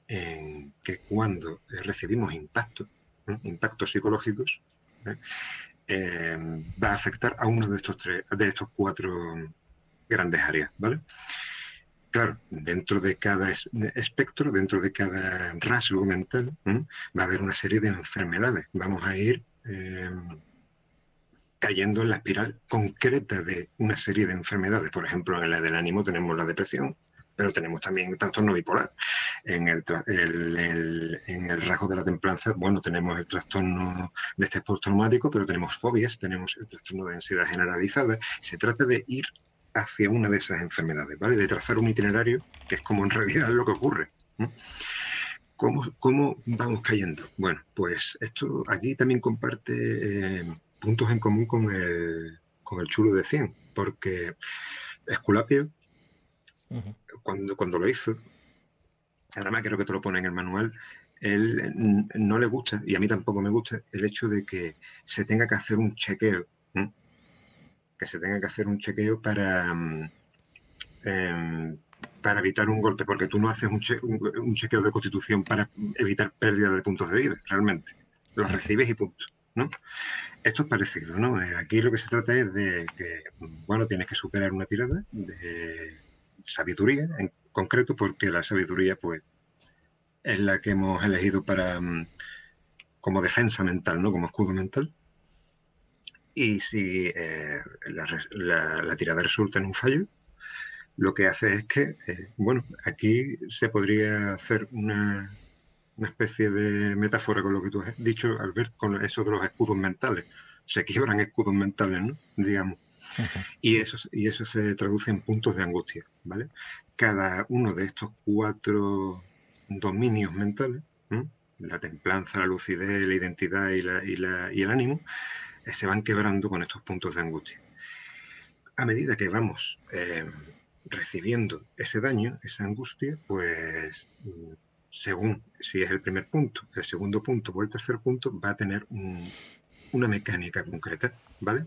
en que cuando recibimos impactos, impactos psicológicos, ¿eh? Eh, va a afectar a uno de estos tres, de estos cuatro grandes áreas, ¿vale? Claro, dentro de cada espectro, dentro de cada rasgo mental, va a haber una serie de enfermedades. Vamos a ir eh, cayendo en la espiral concreta de una serie de enfermedades. Por ejemplo, en la del ánimo tenemos la depresión, pero tenemos también trastorno bipolar. En el, en el rasgo de la templanza, bueno, tenemos el trastorno de estrés postraumático, pero tenemos fobias, tenemos el trastorno de ansiedad generalizada. Se trata de ir hacia una de esas enfermedades, ¿vale? De trazar un itinerario que es como en realidad lo que ocurre. ¿Cómo, vamos cayendo? Bueno, pues esto aquí también comparte eh, puntos en común con el, con el chulo de 100, porque Esculapio, cuando, cuando lo hizo, además creo que te lo pone en el manual, él no le gusta, y a mí tampoco me gusta, el hecho de que se tenga que hacer un chequeo, que se tenga que hacer un chequeo para, mm, em, para evitar un golpe, porque tú no haces un, chequeo de constitución para evitar pérdida de puntos de vida, realmente. Los recibes y punto. ¿no? Esto es parecido, ¿no? Eh, aquí lo que se trata es de que, bueno, tienes que superar una tirada de sabiduría en concreto, porque la sabiduría, pues, es la que hemos elegido para mm, como defensa mental, ¿no? Como escudo mental. Y si eh, la, tirada resulta en un fallo, lo que hace es que, eh, bueno, aquí se podría hacer una, especie de metáfora con lo que tú has dicho, al ver con eso de los escudos mentales. Se quiebran escudos mentales, ¿no? Digamos. Y eso, y eso se traduce en puntos de angustia, Cada uno de estos cuatro dominios mentales, la templanza, la lucidez, la identidad y, la, y el ánimo, eh, se van quebrando con estos puntos de angustia. A medida que vamos eh, recibiendo ese daño, esa angustia, pues según si es el primer punto, el segundo punto o el tercer punto, va a tener una mecánica concreta, ¿vale?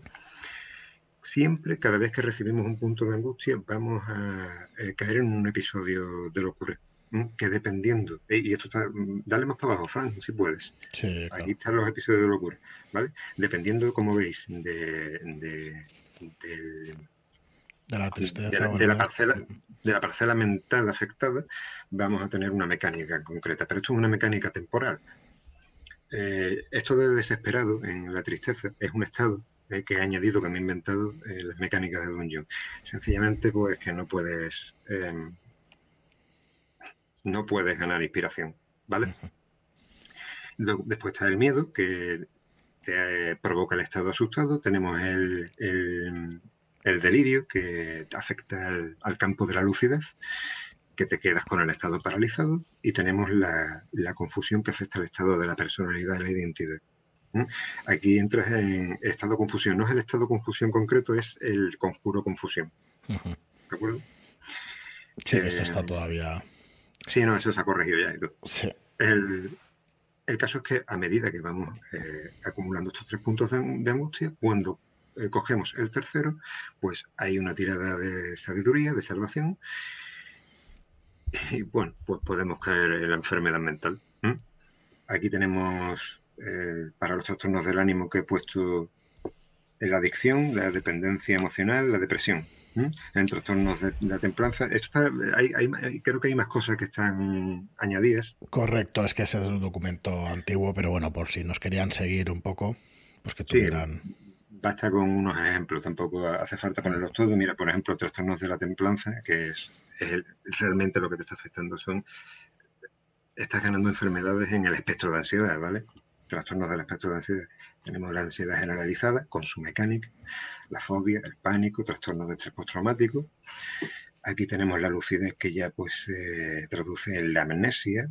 Siempre, cada vez que recibimos un punto de angustia, vamos a eh, caer en un episodio de locura. Que dependiendo, y esto está, dale más para abajo, Frank, si puedes. Sí, Aquí están los episodios de locura, ¿vale? Dependiendo, como veis, de, de, de de la tristeza. De la, parcela, de la parcela mental afectada, vamos a tener una mecánica concreta. Pero esto es una mecánica temporal. Eh, esto de desesperado en la tristeza es un estado eh, que he añadido, que me he inventado eh, las mecánicas de Dungeon. Sencillamente, pues que no puedes. Em, no puedes ganar inspiración, ¿vale? después está el miedo, que te provoca el estado asustado. Tenemos el, el delirio que afecta al, campo de la lucidez, que te quedas con el estado paralizado, y tenemos la, confusión que afecta al estado de la personalidad y la identidad. Aquí entras en estado de confusión. No es el estado de confusión concreto, es el conjuro confusión. ¿De acuerdo? Sí, esto está eh, todavía. Sí, no, eso se ha corregido ya. El, caso es que a medida que vamos eh, acumulando estos tres puntos de, de angustia, cuando eh, cogemos el tercero, pues hay una tirada de sabiduría, de salvación, y bueno, pues podemos caer en la enfermedad mental. Aquí tenemos eh, para los trastornos del ánimo que he puesto la adicción, la dependencia emocional, la depresión. En trastornos de, la templanza. Esto creo que hay más cosas que están añadidas. Correcto, es que ese es un documento antiguo, pero bueno, por si nos querían seguir un poco, pues que tuvieran basta con unos ejemplos, tampoco hace falta ponerlos todos. Mira, por ejemplo, trastornos de la templanza, que es, realmente lo que te está afectando son, estás ganando enfermedades en el espectro de ansiedad, ¿vale? Trastornos del espectro de ansiedad. Tenemos la ansiedad generalizada con su mecánica, la fobia, el pánico, trastornos de estrés postraumático. Aquí tenemos la lucidez que ya pues se traduce en la amnesia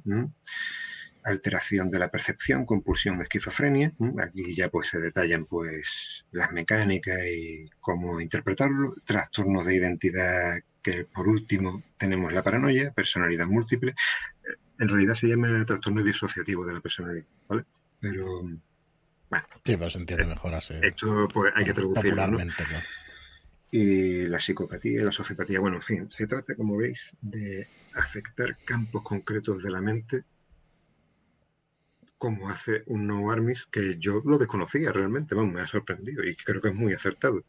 alteración de la percepción, compulsión, esquizofrenia. Aquí ya pues se detallan pues las mecánicas y cómo interpretarlo, trastornos de identidad que por último tenemos la paranoia, personalidad múltiple. En realidad se llama trastorno disociativo de la personalidad. Pero bueno. Sí, pero se entiende mejor así. Esto pues hay que traducirlo. ¿no? Y la psicopatía, la sociopatía, bueno, en fin, se trata, como veis, de afectar campos concretos de la mente como hace un No Armis que yo lo desconocía realmente, vamos, me ha sorprendido y creo que es muy acertado.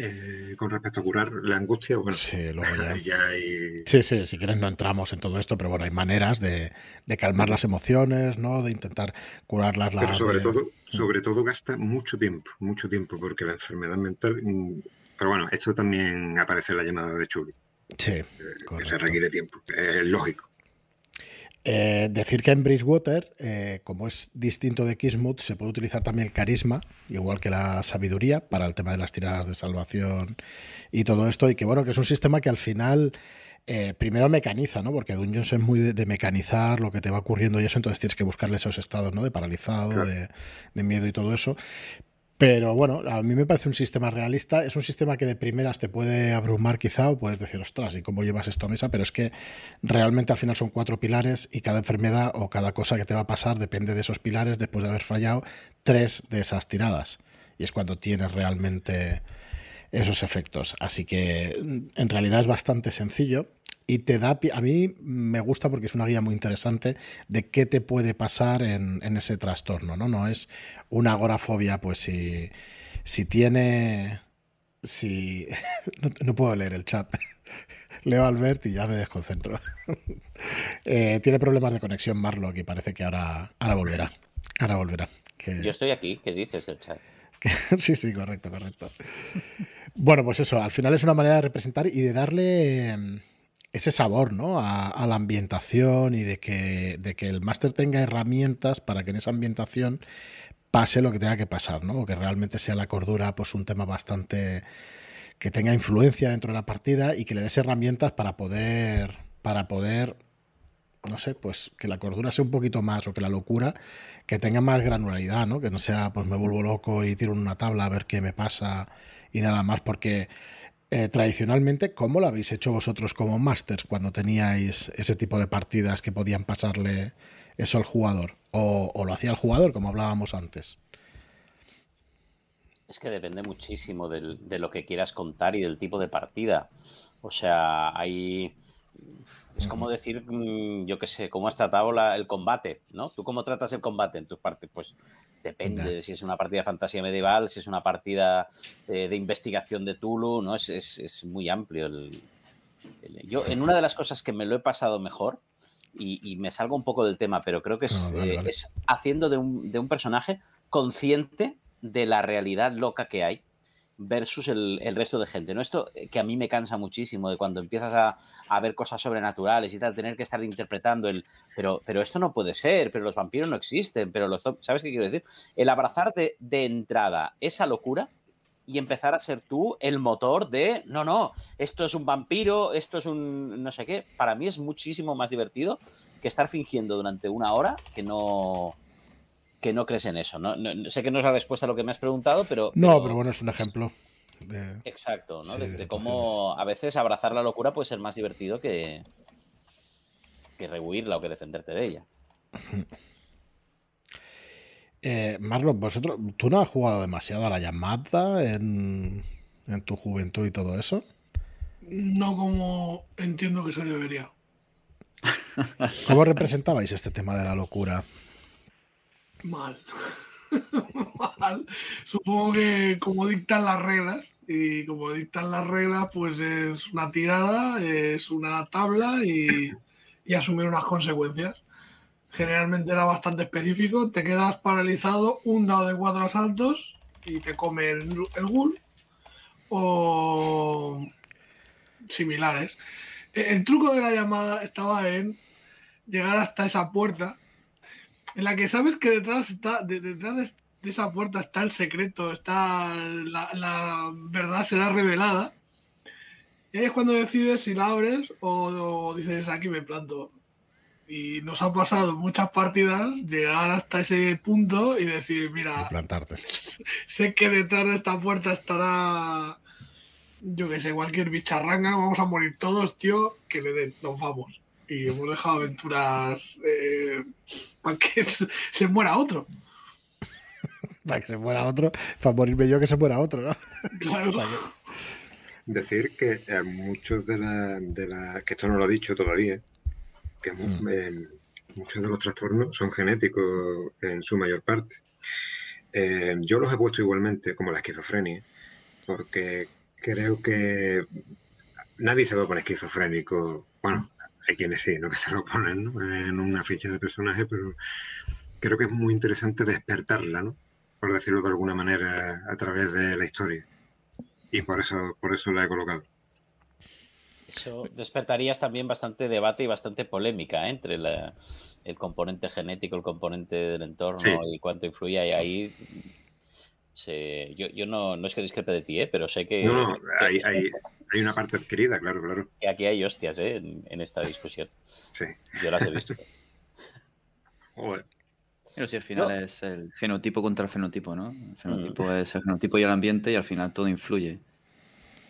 Eh, con respecto a curar la angustia, bueno, sí, sí, sí, si quieres no entramos en todo esto, pero bueno, hay maneras de, calmar las emociones, ¿no? De intentar curarlas. Pero sobre todo, mm. sobre todo gasta mucho tiempo, mucho tiempo, porque la enfermedad mental, mm, pero bueno, esto también aparece en la llamada de Chuli. Sí, Eh, correcto. Se requiere tiempo, es lógico. Eh, decir que en Bridgewater, eh, como es distinto de Kismuth, se puede utilizar también el carisma, igual que la sabiduría, para el tema de las tiradas de salvación y todo esto. Y que bueno, que es un sistema que al final eh, primero mecaniza, ¿no? Porque Dungeons es muy de, de mecanizar lo que te va ocurriendo y eso, entonces tienes que buscarle esos estados, ¿no? De paralizado, Claro. de, de miedo y todo eso. Pero bueno, a mí me parece un sistema realista. Es un sistema que de primeras te puede abrumar quizá o puedes decir, ostras, ¿y cómo llevas esto a mesa? Pero es que realmente al final son cuatro pilares y cada enfermedad o cada cosa que te va a pasar depende de esos pilares después de haber fallado tres de esas tiradas. Y es cuando tienes realmente esos efectos. Así que en realidad es bastante sencillo y te da a mí me gusta porque es una guía muy interesante de qué te puede pasar en, en ese trastorno, ¿no? No es una agorafobia, pues si, si tiene si no, no puedo leer el chat. Leo Albert y ya me desconcentro. Eh, tiene problemas de conexión Marlock y parece que ahora, ahora volverá. Ahora volverá. Que- Yo estoy aquí, ¿qué dices del chat? sí, sí, correcto, correcto. Bueno, pues eso, al final es una manera de representar y de darle eh, ese sabor, ¿no? A, la ambientación y de que, de que el máster tenga herramientas para que en esa ambientación pase lo que tenga que pasar, ¿no? O que realmente sea la cordura, pues un tema bastante que tenga influencia dentro de la partida y que le des herramientas para poder, para poder, no sé, pues que la cordura sea un poquito más o que la locura que tenga más granularidad, ¿no? Que no sea, pues me vuelvo loco y tiro en una tabla a ver qué me pasa y nada más, porque eh, tradicionalmente, ¿cómo lo habéis hecho vosotros como masters cuando teníais ese tipo de partidas que podían pasarle eso al jugador? O, lo hacía el jugador, como hablábamos antes. Es que depende muchísimo de lo que quieras contar y del tipo de partida. O sea, hay. Es como decir, mm, yo qué sé, cómo has tratado la- el combate, ¿no? ¿Tú cómo tratas el combate en tus partes? Pues depende de si es una partida de fantasía medieval, si es una partida eh, de investigación de Tulu, ¿no? Es, es- es muy amplio. el- el- yo, en una de las cosas que me lo he pasado mejor, y, y me salgo un poco del tema, pero creo que es, No, vale, eh, vale. es haciendo de un, de un personaje consciente de la realidad loca que hay versus el, el resto de gente. ¿no? Esto eh, que a mí me cansa muchísimo de cuando empiezas a, a ver cosas sobrenaturales y tal, tener que estar interpretando el, pero, pero esto no puede ser, pero los vampiros no existen, pero los ¿sabes qué quiero decir? El abrazar de, de entrada esa locura y empezar a ser tú el motor de, no, no, esto es un vampiro, esto es un no sé qué. Para mí es muchísimo más divertido que estar fingiendo durante una hora que no que no crees en eso. ¿no? No- no- sé que no es la respuesta a lo que me has preguntado, pero... No, pero bueno, es un ejemplo. De... Exacto, ¿no? Sí, de, de de cómo a veces abrazar la locura puede ser más divertido que, que rehuirla o que defenderte de ella. Eh, Marlon, vosotros, ¿tú no has jugado demasiado a la llamada en, en tu juventud y todo eso? No como entiendo que se debería. ¿Cómo representabais este tema de la locura? Mal. Mal. Supongo que como dictan las reglas, y como dictan las reglas, pues es una tirada, es una tabla y, y asumir unas consecuencias. Generalmente era bastante específico, te quedas paralizado, un dado de cuatro asaltos y te come el, el ghoul o similares. El, el truco de la llamada estaba en llegar hasta esa puerta en la que sabes que detrás está de- detrás de, esa puerta está el secreto, está la, la verdad será revelada. Y ahí es cuando decides si la abres o, o dices aquí me planto. Y nos ha pasado muchas partidas llegar hasta ese punto y decir, mira, Plantarte. sé que detrás de esta puerta estará, yo que sé, cualquier bicharranga, vamos a morir todos, tío, que le den, nos vamos. Y hemos dejado aventuras eh, para que se, muera otro. Para que se muera otro, para morirme yo que se muera otro, ¿no? Claro. Decir que eh, muchos de la, de la- que esto no lo he dicho todavía, que Mm. eh, muchos de los trastornos son genéticos en su mayor parte. Eh, yo los he puesto igualmente como la esquizofrenia, porque creo que nadie se va a poner esquizofrénico. Bueno, hay quienes sí, ¿no? Que se lo ponen ¿no? en una ficha de personaje, pero creo que es muy interesante despertarla, ¿no? Por decirlo de alguna manera, a través de la historia. Y por eso, por eso la he colocado. Eso despertarías también bastante debate y bastante polémica ¿eh? entre el componente genético, el componente del entorno y cuánto influye. Y ahí yo, no, no, es que discrepe de ti, ¿eh? pero sé que. No, hay, hay, hay, una parte adquirida, claro, claro. Que aquí hay hostias ¿eh? en, esta discusión. Sí. Yo las he visto. Pero si al final es el fenotipo contra el fenotipo, ¿no? El fenotipo mm. es el fenotipo y el ambiente y al final todo influye.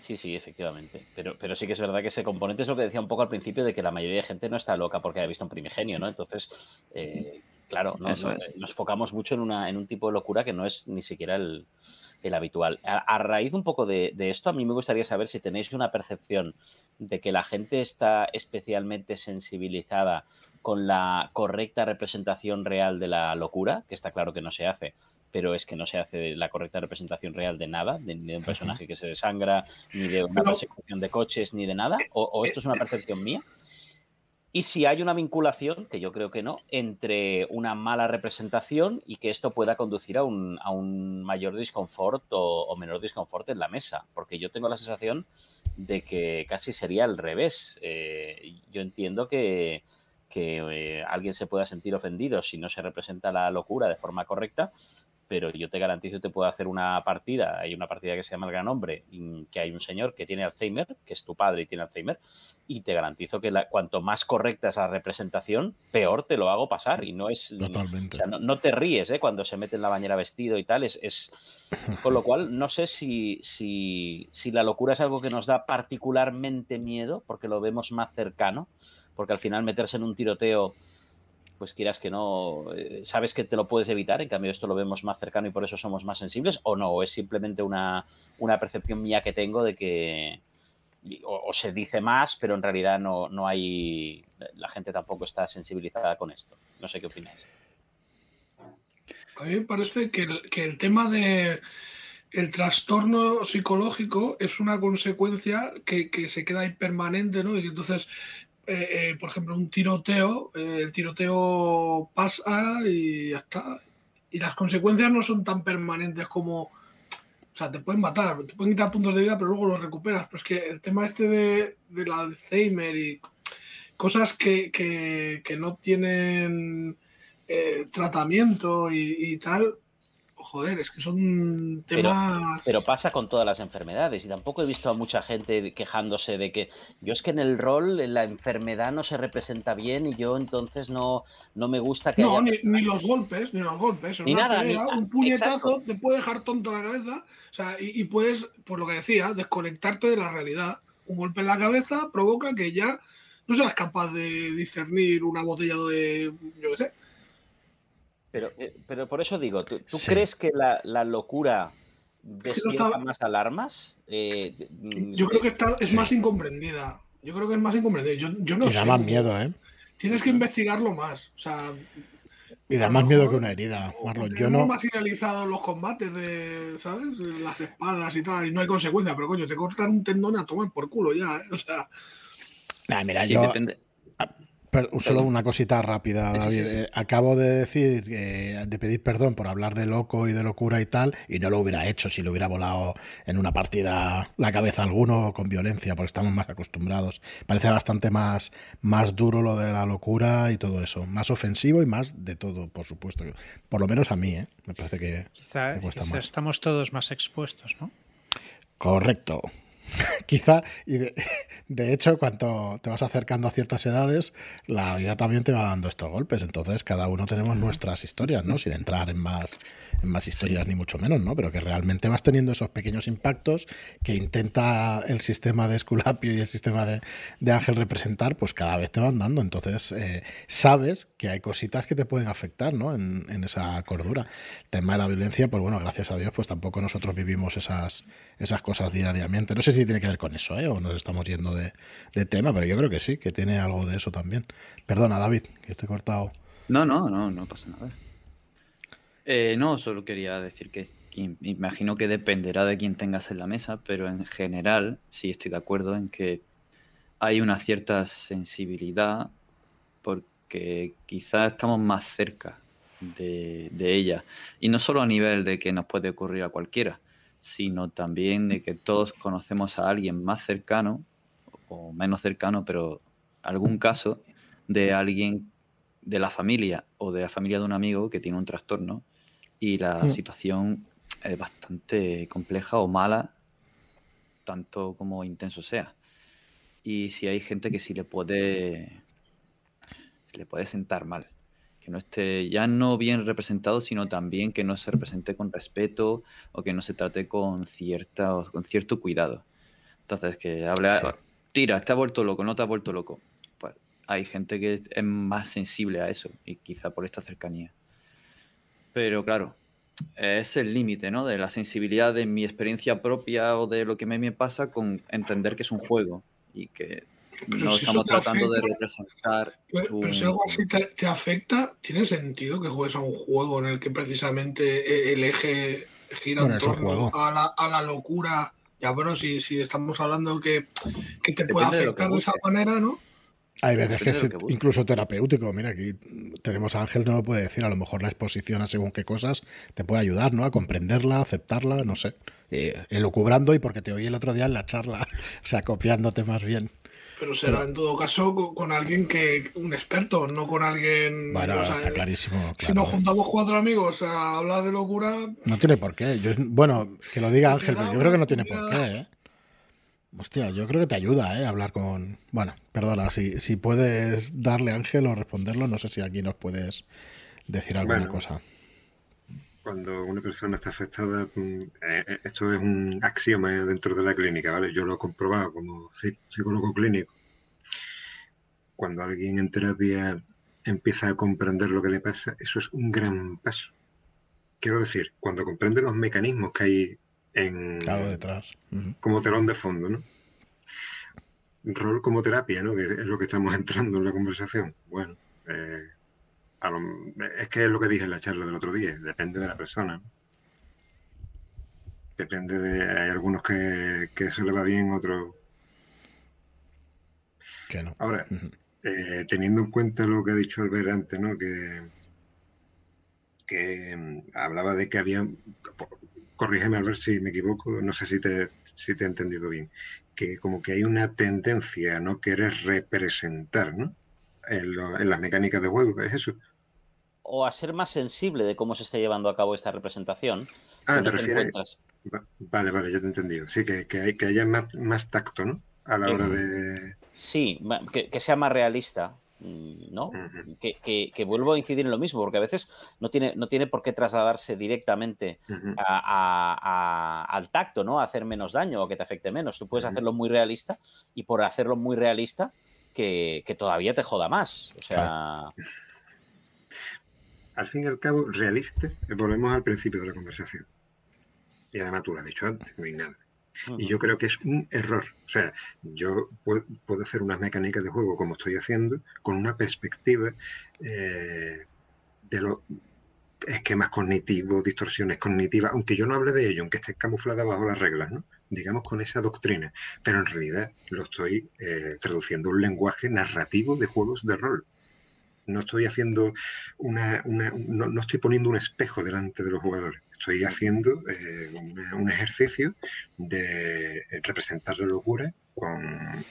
Sí, sí, efectivamente. Pero, pero sí que es verdad que ese componente es lo que decía un poco al principio de que la mayoría de gente no está loca porque haya visto un primigenio, ¿no? Entonces, eh, claro, nos, nos focamos mucho en, una, en un tipo de locura que no es ni siquiera el, habitual. A, raíz un poco de, de, esto, a mí me gustaría saber si tenéis una percepción de que la gente está especialmente sensibilizada con la correcta representación real de la locura, que está claro que no se hace, pero es que no se hace la correcta representación real de nada, ni de un personaje que se desangra, ni de una persecución de coches, ni de nada, o, esto es una percepción mía. Y si hay una vinculación, que yo creo que no, entre una mala representación y que esto pueda conducir a un, mayor disconfort o, menor disconfort en la mesa, porque yo tengo la sensación de que casi sería al revés. Eh, yo entiendo que, que eh, alguien se pueda sentir ofendido si no se representa la locura de forma correcta, pero yo te garantizo que te puedo hacer una partida, hay una partida que se llama El Gran Hombre, que hay un señor que tiene Alzheimer, que es tu padre y tiene Alzheimer, y te garantizo que cuanto más correcta es la representación, peor te lo hago pasar, y no es... Totalmente. no, te ríes ¿eh? cuando se mete en la bañera vestido y tal, es... es... Con lo cual, no sé si, si, si la locura es algo que nos da particularmente miedo, porque lo vemos más cercano, porque al final meterse en un tiroteo pues quieras que no, eh, sabes que te lo puedes evitar, en cambio esto lo vemos más cercano y por eso somos más sensibles, o no, es simplemente una, percepción mía que tengo de que o, se dice más, pero en realidad no, no hay, la gente tampoco está sensibilizada con esto. No sé qué opináis. A mí me parece que el, que el tema de el trastorno psicológico es una consecuencia que, que, se queda impermanente, ¿no? Y entonces eh, eh, por ejemplo, un tiroteo, eh, el tiroteo pasa y ya está. Y las consecuencias no son tan permanentes como, o sea, te pueden matar, te pueden quitar puntos de vida, pero luego los recuperas. Pero es que el tema este de, del Alzheimer y cosas que, que, no tienen tratamiento y, tal, joder, es que son temas. Pero, pasa con todas las enfermedades y tampoco he visto a mucha gente quejándose de que yo es que en el rol la enfermedad no se representa bien y yo entonces no, no me gusta que. No, ni, los golpes, ni los golpes. Ni nada. un puñetazo te puede dejar tonto la cabeza o sea, y, puedes, por lo que decía, desconectarte de la realidad. Un golpe en la cabeza provoca que ya no seas capaz de discernir una botella de. yo qué sé pero, eh, pero por eso digo, ¿tú, crees que la, la locura despierta más alarmas? Eh, mm, yo creo que está, es más incomprendida. Yo creo que es más incomprendida. Yo, yo no y da más miedo, ¿eh? Tienes que investigarlo más. O sea, y da más miedo que una herida, Marlon. Yo no. más idealizados los combates de, ¿sabes? Las espadas y tal, y no hay consecuencia, pero coño, te cortan un tendón a tomar por culo ya, ¿eh? O sea. mira, yo. Depende solo una cosita rápida, David. Eh, acabo de decir, de pedir perdón por hablar de loco y de locura y tal, y no lo hubiera hecho si lo hubiera volado en una partida la cabeza a alguno con violencia, porque estamos más acostumbrados. Parece bastante más, más duro lo de la locura y todo eso. Más ofensivo y más de todo, por supuesto. Por lo menos a mí, ¿eh? me parece que quizá, estamos todos más expuestos, ¿no? Correcto. Quizá, y de, hecho, cuando te vas acercando a ciertas edades, la vida también te va dando estos golpes. Entonces, cada uno tenemos nuestras historias, ¿no? Sin entrar en más, en más historias, ni mucho menos, ¿no? Pero que realmente vas teniendo esos pequeños impactos que intenta el sistema de Esculapio y el sistema de, Ángel representar, pues cada vez te van dando. Entonces, eh, sabes que hay cositas que te pueden afectar, ¿no? En, en esa cordura. El tema de la violencia, pues bueno, gracias a Dios, pues tampoco nosotros vivimos esas, esas cosas diariamente. No sé si tiene que ver con eso, ¿eh? o nos estamos yendo de, tema, pero yo creo que sí, que tiene algo de eso también. Perdona, David, que estoy cortado. No, no, no, no pasa nada. Eh, no, solo quería decir que imagino que dependerá de quién tengas en la mesa, pero en general sí estoy de acuerdo en que hay una cierta sensibilidad porque quizás estamos más cerca de, ella. Y no solo a nivel de que nos puede ocurrir a cualquiera, sino también de que todos conocemos a alguien más cercano, o menos cercano, pero algún caso de alguien de la familia o de la familia de un amigo que tiene un trastorno y la Mm. situación es bastante compleja o mala, tanto como intenso sea. Y si hay gente que sí le puede, le puede sentar mal, que no esté ya no bien representado, sino también que no se represente con respeto o que no se trate con cierta con cierto cuidado. Entonces, que habla, Sí. tira, te ha vuelto loco, no te ha vuelto loco. Pues hay gente que es más sensible a eso y quizá por esta cercanía. Pero claro, es el límite, ¿no? De la sensibilidad de mi experiencia propia o de lo que me, me pasa con entender que es un juego y que Pero no si estamos tratando de representar. Pero, un- pero si algo así te, te afecta, ¿tiene sentido que juegues a un juego en el que precisamente e- el eje gira Bueno, en torno juego. a la, a la locura? Ya, pero si, si estamos hablando que, que te puede de afectar de esa manera, ¿no? Hay veces que es que incluso terapéutico. Mira, aquí tenemos a Ángel, no lo puede decir. A lo mejor la exposición a según qué cosas te puede ayudar, ¿no? A comprenderla, aceptarla, no sé. Eh, elucubrando y porque te oí el otro día en la charla, o sea, copiándote más bien. Pero será Pero- en todo caso con, con alguien que, un experto, no con alguien. Bueno, o sea, está clarísimo. Si nos juntamos cuatro amigos a hablar de locura, No tiene por qué. Yo, bueno, que lo diga Pues Ángel, pero yo creo que no tiene por qué, ¿eh? Hostia, yo creo que te ayuda, ¿eh? Hablar con... Bueno, perdona, si, si puedes darle a Ángel o responderlo, no sé si aquí nos puedes decir alguna Bueno. cosa. Cuando una persona está afectada, mm, eh, eh, esto es un axioma dentro de la clínica, ¿vale? Yo lo he comprobado como psi- psicólogo clínico. Cuando alguien en terapia empieza a comprender lo que le pasa, eso es un gran paso. Quiero decir, cuando comprende los mecanismos que hay en, Claro, detrás. Ujú. como telón de fondo, ¿no? Rol como terapia, ¿no? Que es lo que estamos entrando en la conversación. Bueno, eh, a lo- es que es lo que dije en la charla del otro día, depende de la persona. Depende de... Hay algunos que, que eso le va bien, otros... Que no. Ahora, eh, teniendo en cuenta lo que ha dicho Albert antes, ¿no? Que, que mm, hablaba de que había, corrígeme Albert si me equivoco, no sé si te, si te he entendido bien, que como que hay una tendencia a no querer representar, ¿no? En, lo- en las mecánicas de juego, ¿es eso? O a ser más sensible de cómo se está llevando a cabo esta representación. Ah, te refieres... Vale, vale, ya te he entendido. Sí, que, que, hay, que haya más, más tacto, ¿no? A la Eh, hora de... Sí, que, que sea más realista, mm, ¿no? Ujú. Que, vuelvo a incidir en lo mismo, porque a veces no tiene, no tiene por qué trasladarse directamente a- a- a- al tacto, ¿no? A hacer menos daño o que te afecte menos. Tú puedes hacerlo muy realista y por hacerlo muy realista que, que todavía te joda más. O sea, al fin y al cabo, realista, eh, volvemos al principio de la conversación. Y además tú lo has dicho antes, no hay nada. Y yo creo que es un error. O sea, yo puedo, puedo hacer unas mecánicas de juego como estoy haciendo, con una perspectiva eh, de los esquemas cognitivos, distorsiones cognitivas, aunque yo no hable de ello, aunque esté camuflada bajo las reglas, ¿no? digamos con esa doctrina, pero en realidad lo estoy eh, traduciendo a un lenguaje narrativo de juegos de rol. No estoy haciendo una, una- no, no estoy poniendo un espejo delante de los jugadores. Estoy haciendo eh, una- un ejercicio de representar la locura con,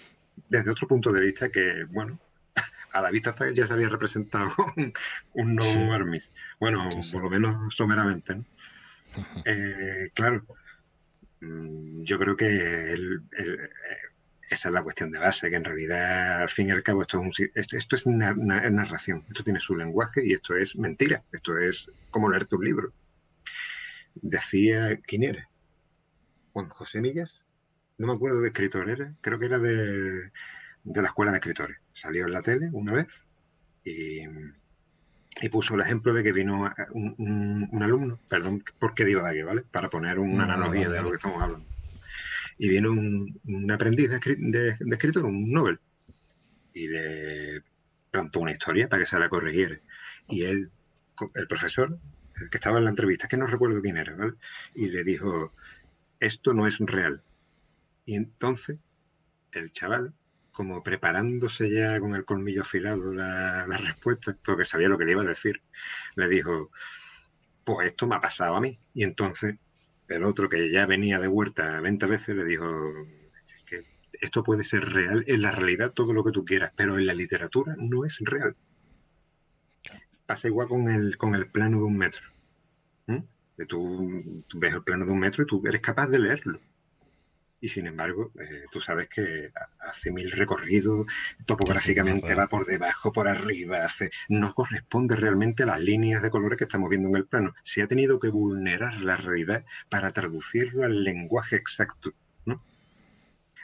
desde otro punto de vista que, bueno, a la vista ya se había representado un, un no Sí. armis. Bueno, Sí, sí. por lo menos someramente. ¿no? Eh, claro, mm, yo creo que el- el- esa es la cuestión de base, que en realidad, al fin y al cabo, esto es, un esto, esto es na- na- narración, esto tiene su lenguaje y esto es mentira, esto es como leerte un libro. Decía, ¿quién era? Juan José Millas, no me acuerdo de qué escritor era, creo que era de, de la escuela de escritores. Salió en la tele una vez y, y puso el ejemplo de que vino un, un- un alumno, perdón porque divague, ¿vale? Para poner una No, no, analogía de lo que estamos hablando. Y vino un, aprendiz de, de- de escritor, un Nobel, y le plantó una historia para que se la corrigiera. Y él, el profesor, el que estaba en la entrevista, que no recuerdo quién era, ¿vale? Y le dijo, esto no es real. Y entonces el chaval, como preparándose ya con el colmillo afilado la, la respuesta, porque sabía lo que le iba a decir, le dijo, pues esto me ha pasado a mí. Y entonces el otro, que ya venía de huerta 20 veces, le dijo, "Es que esto puede ser real en la realidad, todo lo que tú quieras, pero en la literatura no es real. Pasa igual con el, con el plano de un metro. Tú, tú, ves el plano de un metro y tú eres capaz de leerlo. Y sin embargo, eh, tú sabes que hace mil recorridos, topográficamente va por debajo, por arriba, hace, no corresponde realmente a las líneas de colores que estamos viendo en el plano. Se ha tenido que vulnerar la realidad para traducirlo al lenguaje exacto.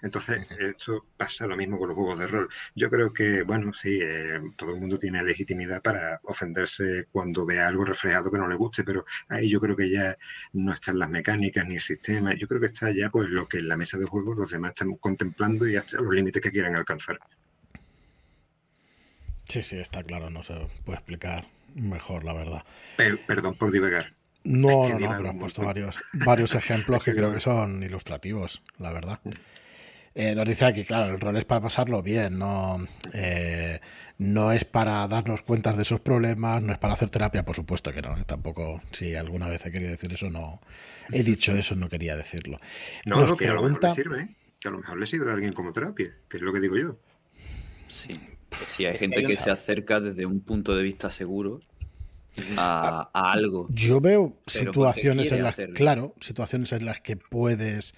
Entonces, esto pasa lo mismo con los juegos de rol. Yo creo que, bueno, sí, eh, todo el mundo tiene legitimidad para ofenderse cuando vea algo reflejado que no le guste, pero ahí yo creo que ya no están las mecánicas ni el sistema. Yo creo que está ya pues lo que en la mesa de juegos los demás están contemplando y hasta los límites que quieren alcanzar. Sí, sí, está claro, no se puede explicar mejor, la verdad. perdón por divagar. No, no, no, pero han puesto varios, varios ejemplos que creo que son ilustrativos, la verdad. Eh, nos dice aquí, claro, el rol es para pasarlo bien, no, eh, no es para darnos cuentas de sus problemas, no es para hacer terapia, por supuesto que no. ¿eh? Tampoco, si alguna vez he querido decir eso, no he dicho eso, no quería decirlo. No, no, que a lo mejor le sirve, que a lo mejor le sirve a alguien como terapia, que es lo que digo yo. Sí, sí hay gente que se acerca desde un punto de vista seguro a, a algo. Yo veo situaciones en las, claro, situaciones en las que puedes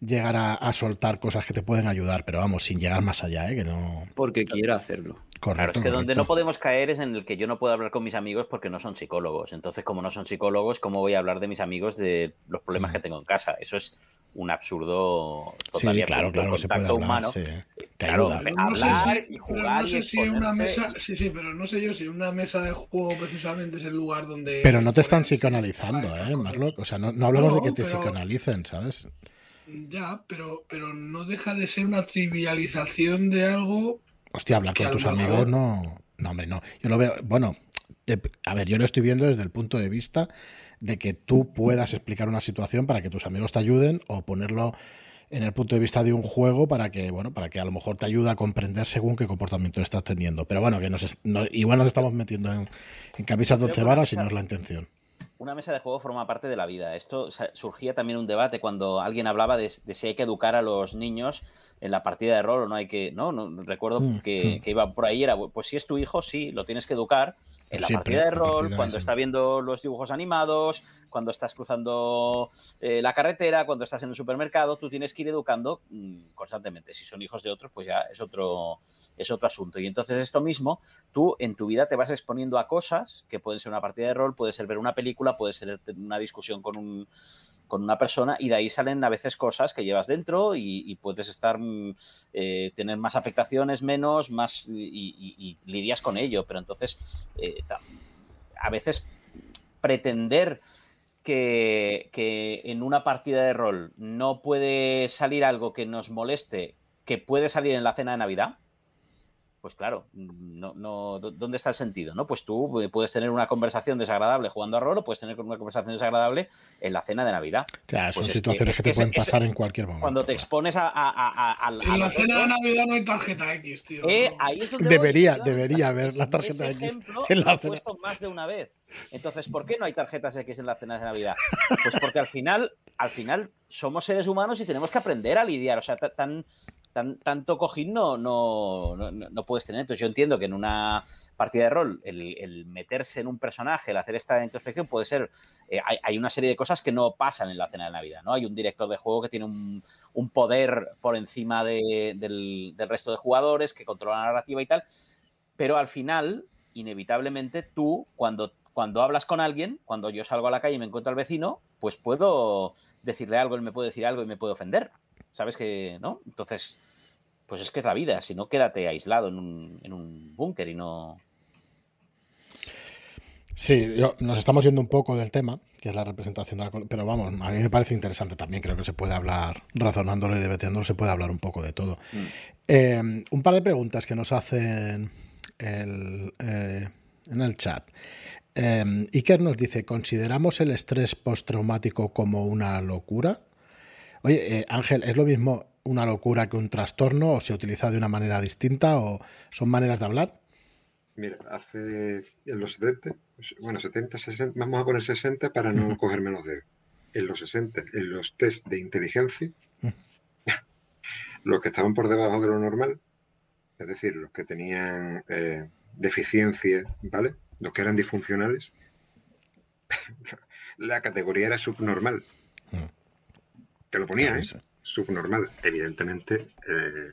llegar a, soltar cosas que te pueden ayudar, pero vamos, sin llegar más allá, ¿eh? que no. Porque quiera hacerlo. Correcto, claro, es que donde no podemos caer es en el que yo no puedo hablar con mis amigos porque no son psicólogos. Entonces, como no son psicólogos, ¿cómo voy a hablar de mis amigos de los problemas que tengo en casa? Eso es un absurdo total sí, claro, claro, se puede hablar, humano. Sí. Claro, no sé si, jugar no sé si una mesa, sí, sí, pero no sé yo si una mesa de juego precisamente es el lugar donde. Pero no te están psicoanalizando, ¿eh, Marlock? O sea, no, no hablamos de que te psicoanalicen, ¿sabes? Ya, pero, pero no deja de ser una trivialización de algo. Hostia, hablar con tus amigos no. No, hombre, no. Yo lo veo. Bueno, a ver, yo lo estoy viendo desde el punto de vista de que tú puedas explicar una situación para que tus amigos te ayuden o ponerlo en el punto de vista de un juego para que, bueno, para que a lo mejor te ayude a comprender según qué comportamiento estás teniendo. Pero bueno, que nos, igual nos estamos metiendo en, en camisas de once varas y no es la intención una mesa de juego forma parte de la vida. Esto surgía también un debate cuando alguien hablaba de, si hay que educar a los niños en la partida de rol o no hay que. No, no recuerdo mm, que, mm. que, iba por ahí, era pues si es tu hijo, sí, lo tienes que educar, en la partida de rol, cuando está viendo los dibujos animados, cuando estás cruzando eh, la carretera, cuando estás en el supermercado, tú tienes que ir educando mm, constantemente. Si son hijos de otros, pues ya es otro, es otro asunto. Y entonces esto mismo, tú en tu vida te vas exponiendo a cosas que pueden ser una partida de rol, puede ser ver una película, puede ser una discusión con un con una persona y de ahí salen a veces cosas que llevas dentro y, puedes estar mm, eh, tener más afectaciones, menos, más y, lidias con ello. Pero entonces eh, a veces pretender que, que, en una partida de rol no puede salir algo que nos moleste, que puede salir en la cena de Navidad, pues claro, no, no, ¿dónde está el sentido? ¿no? Pues tú puedes tener una conversación desagradable jugando a rol o puedes tener una conversación desagradable en la cena de Navidad. Claro, son pues situaciones que, te pueden pasar en cualquier momento. Cuando te expones a... a, en la cena de Navidad no hay tarjeta X, tío. Eh, ahí es donde debería, debería haber la tarjeta X. En la cena. puesto más de una vez. Entonces, ¿por qué no hay tarjetas X en la cena de Navidad? Pues porque al final, al final somos seres humanos y tenemos que aprender a lidiar. O sea, tan, tanto cojín no, no, no, puedes tener. Entonces yo entiendo que en una partida de rol el, meterse en un personaje, el hacer esta introspección puede ser... Eh, hay, una serie de cosas que no pasan en la cena de Navidad, ¿no? Hay un director de juego que tiene un, poder por encima del, del resto de jugadores, que controla la narrativa y tal, pero al final, inevitablemente, tú, cuando cuando hablas con alguien, cuando yo salgo a la calle y me encuentro al vecino, pues puedo decirle algo, él me puede decir algo y me puede ofender. ¿Sabes que no? Entonces, pues es que es la vida, si no, quédate aislado en un, en un búnker y no... Sí, nos estamos yendo un poco del tema, que es la representación de la... Pero vamos, a mí me parece interesante también, creo que se puede hablar, razonándolo y debatiéndolo, se puede hablar un poco de todo. Mm. Eh, un par de preguntas que nos hacen el, eh, en el chat. Eh, Iker nos dice, ¿consideramos el estrés postraumático como una locura? Oye, eh, Ángel, ¿es lo mismo una locura que un trastorno o se utiliza de una manera distinta o son maneras de hablar? Mira, hace en los 70, bueno, 70, 60, vamos a poner 60 para no cogerme los dedos. En los 60, en los test de inteligencia, los que estaban por debajo de lo normal, es decir, los que tenían eh, deficiencias, ¿vale? Los que eran disfuncionales, la categoría era subnormal. Que lo ponía, ¿eh? Subnormal. Evidentemente, eh,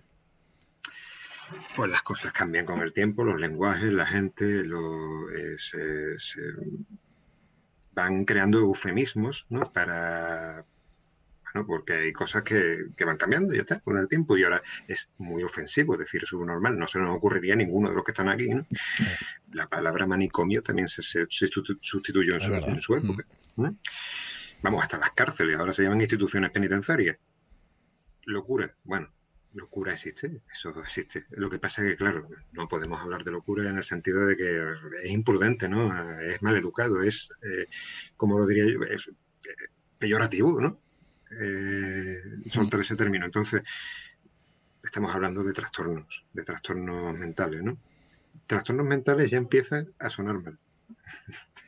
pues las cosas cambian con el tiempo, los lenguajes, la gente, lo, eh, se, se van creando eufemismos, ¿no? Para, bueno, porque hay cosas que, que, van cambiando, ya está, con el tiempo, y ahora es muy ofensivo decir subnormal, no se nos ocurriría a ninguno de los que están aquí, ¿no? La palabra manicomio también se, se, sustituyó en su, en su, época. ¿no? Vamos, hasta las cárceles, ahora se llaman instituciones penitenciarias. Locura, bueno, locura existe, eso existe. Lo que pasa es que, claro, no podemos hablar de locura en el sentido de que es imprudente, ¿no? Es maleducado, es, eh, como lo diría yo, es eh, peyorativo, ¿no? Eh, soltar ese término. Entonces, estamos hablando de trastornos, de trastornos mentales, ¿no? Trastornos mentales ya empiezan a sonar mal.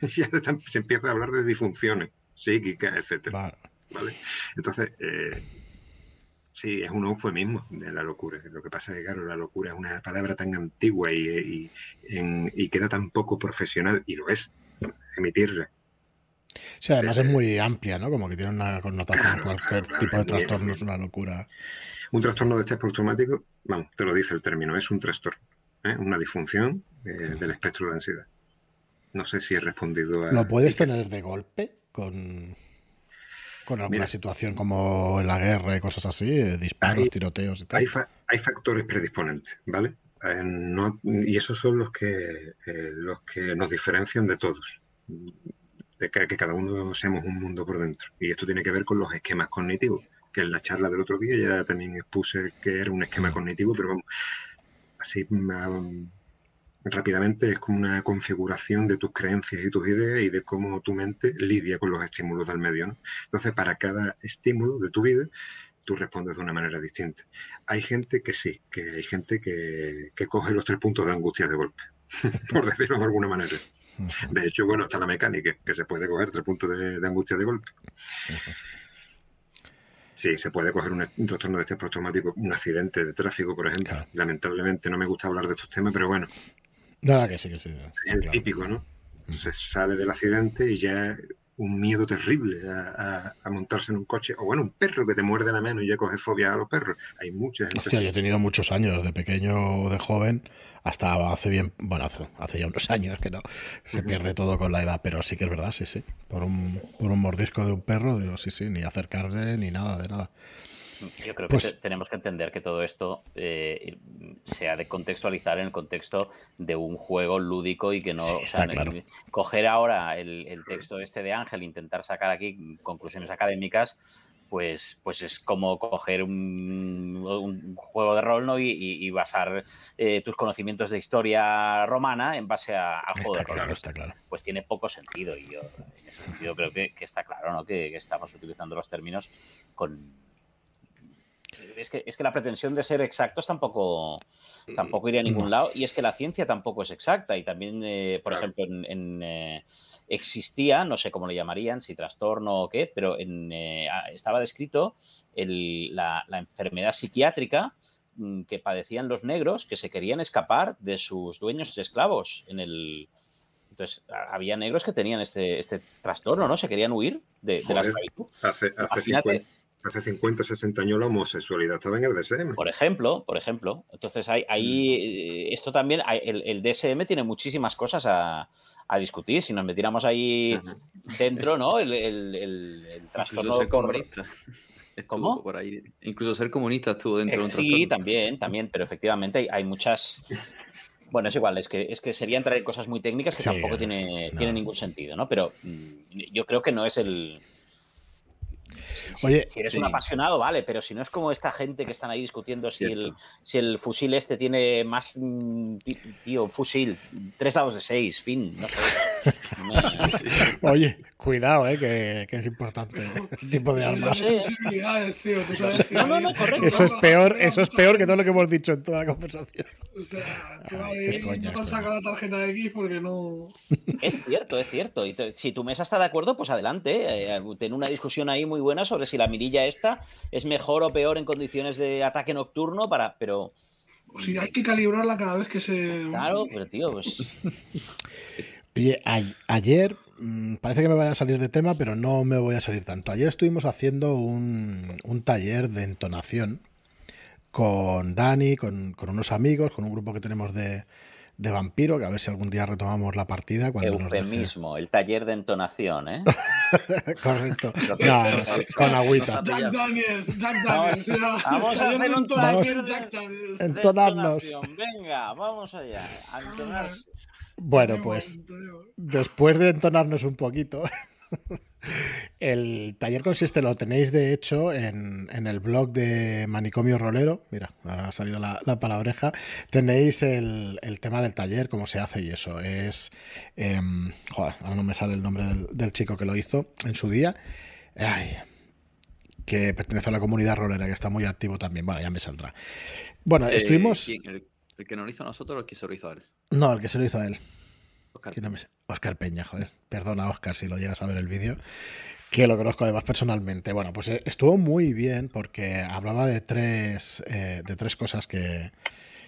ya se empieza a hablar de disfunciones psíquicas, etcétera. Vale. ¿vale? Entonces, eh, sí, es un eufemismo de la locura. Lo que pasa es que, claro, la locura es una palabra tan antigua y, y, en, y queda tan poco profesional, y lo es, emitirla. Sí, además eh, es muy amplia, ¿no? Como que tiene una connotación, claro, cualquier claro, tipo de trastorno es una locura. Un trastorno de estrés postraumático, vamos, te lo dice el término, es un trastorno, ¿eh? una disfunción eh, del espectro de ansiedad. No sé si he respondido a... ¿Lo puedes tener de golpe con, con alguna Mira, situación como la guerra y cosas así? Disparos, hay, tiroteos y tal. Hay, fa hay factores predisponentes, ¿vale? Eh, no, y esos son los que, eh, los que nos diferencian de todos. De que, que, cada uno seamos un mundo por dentro. Y esto tiene que ver con los esquemas cognitivos, que en la charla del otro día ya también expuse que era un esquema cognitivo, pero vamos, así um, rápidamente es como una configuración de tus creencias y tus ideas y de cómo tu mente lidia con los estímulos del medio. ¿no? Entonces, para cada estímulo de tu vida, tú respondes de una manera distinta. Hay gente que sí, que hay gente que, que coge los tres puntos de angustia de golpe, por decirlo de alguna manera. De hecho, bueno, está la mecánica, que se puede coger tres puntos de, de angustia de golpe. Sí, se puede coger un, un trastorno de estrés postraumático, un accidente de tráfico, por ejemplo. Claro. Lamentablemente no me gusta hablar de estos temas, pero bueno, Nada, que sí, que sí. Es el claro. típico, ¿no? Se sale del accidente y ya un miedo terrible a, a, a, montarse en un coche. O bueno, un perro que te muerde la mano y ya coge fobia a los perros. Hay muchas. Hostia, yo he tenido muchos años, de pequeño o de joven, hasta hace bien, bueno, hace, hace ya unos años que no, se uh -huh. pierde todo con la edad, pero sí que es verdad, sí, sí. Por un, por un mordisco de un perro, digo, sí, sí, ni acercarle ni nada, de nada. Yo creo pues, que tenemos que entender que todo esto eh, se ha de contextualizar en el contexto de un juego lúdico y que no. Sí, o sea, claro. Coger ahora el, el, texto este de Ángel, intentar sacar aquí conclusiones académicas, pues, pues es como coger un, un juego de rol ¿no? y, y, y basar eh, tus conocimientos de historia romana en base a, a juego está de rol. Claro, está claro. Pues tiene poco sentido y yo en ese sentido creo que, que está claro ¿no? que, que estamos utilizando los términos con es que, es que la pretensión de ser exactos tampoco, tampoco iría a ningún lado y es que la ciencia tampoco es exacta y también, eh, por claro. ejemplo, en, en eh, existía, no sé cómo le llamarían, si trastorno o qué, pero en, eh, estaba descrito el, la, la, enfermedad psiquiátrica mm, que padecían los negros que se querían escapar de sus dueños esclavos en el, entonces, había negros que tenían este, este trastorno, ¿no? Se querían huir de, de la esclavitud. Hace, hace Imagínate, 50, hace 50, 60 años la homosexualidad estaba en el DSM. Por ejemplo, por ejemplo. Entonces, hay, hay esto también, el, el, DSM tiene muchísimas cosas a, a, discutir. Si nos metiéramos ahí dentro, ¿no? El, el, el trastorno ser comunista. ¿Cómo? Por ahí. Incluso ser comunista estuvo dentro eh, de un Sí, trastorno. también, también, pero efectivamente hay, hay muchas bueno, es igual, es que, es que sería entrar en cosas muy técnicas que sí, tampoco tiene, no. tiene ningún sentido, ¿no? Pero mmm, yo creo que no es el, si, Oye, si eres sí. un apasionado, vale, pero si no es como esta gente que están ahí discutiendo si el, si el, fusil este tiene más, mm, tío, fusil, tres dados de seis, fin, no sé. Oye, cuidado, eh, que, que, es importante el tipo de armas. No, no, no, correcto. Eso es peor, eso es peor que todo lo que hemos dicho en toda la conversación. O sea, te va a ir, no sacar la tarjeta de aquí porque no. Es cierto, es cierto. Y si tu mesa está de acuerdo, pues adelante. Eh, ten una discusión ahí muy buena sobre si la mirilla esta es mejor o peor en condiciones de ataque nocturno para. Pero Sí, hay que calibrarla cada vez que se. Claro, pero tío, pues. Oye, ayer, mm, parece que me vaya a salir de tema, pero no me voy a salir tanto. Ayer estuvimos haciendo un, un taller de entonación con Dani, con, con, unos amigos, con un grupo que tenemos de, de vampiro, que a ver si algún día retomamos la partida. Cuando Eufemismo, el taller de entonación, ¿eh? Correcto. con agüita. Jack Daniels, Jack Daniels. Vamos, a hacer un taller de, entonarnos. Venga, vamos allá. A entonarse. Bueno, pues después de entonarnos un poquito, el taller consiste, lo tenéis de hecho en, el blog de Manicomio Rolero. Mira, ahora ha salido la, palabreja. Tenéis el, tema del taller, cómo se hace y eso. Es. Em, joder, ahora no me sale el nombre del, chico que lo hizo en su día. que pertenece a la comunidad rolera, que está muy activo también. Bueno, ya me saldrá. Bueno, eh, estuvimos. El, que no lo hizo a nosotros o el que se lo hizo a él? No, el que se lo hizo a él. Oscar, Peña, joder. Perdona, Oscar, si lo llegas a ver el vídeo. Que lo conozco además personalmente. Bueno, pues eh, estuvo muy bien porque hablaba de tres, eh, de tres cosas que,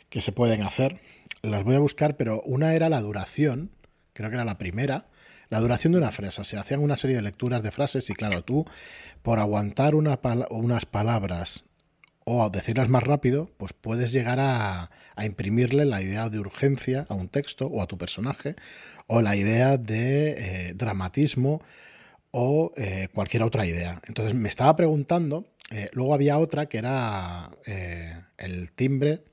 que se pueden hacer. Las voy a buscar, pero una era la duración. Creo que era la primera. La duración de una frase. Se hacían una serie de lecturas de frases y claro, tú, por aguantar una unas palabras o decirlas más rápido, pues puedes llegar a, imprimirle la idea de urgencia a un texto o a tu personaje, o la idea de eh, dramatismo o eh, cualquier otra idea. Entonces me estaba preguntando, eh, luego había otra que era el timbre,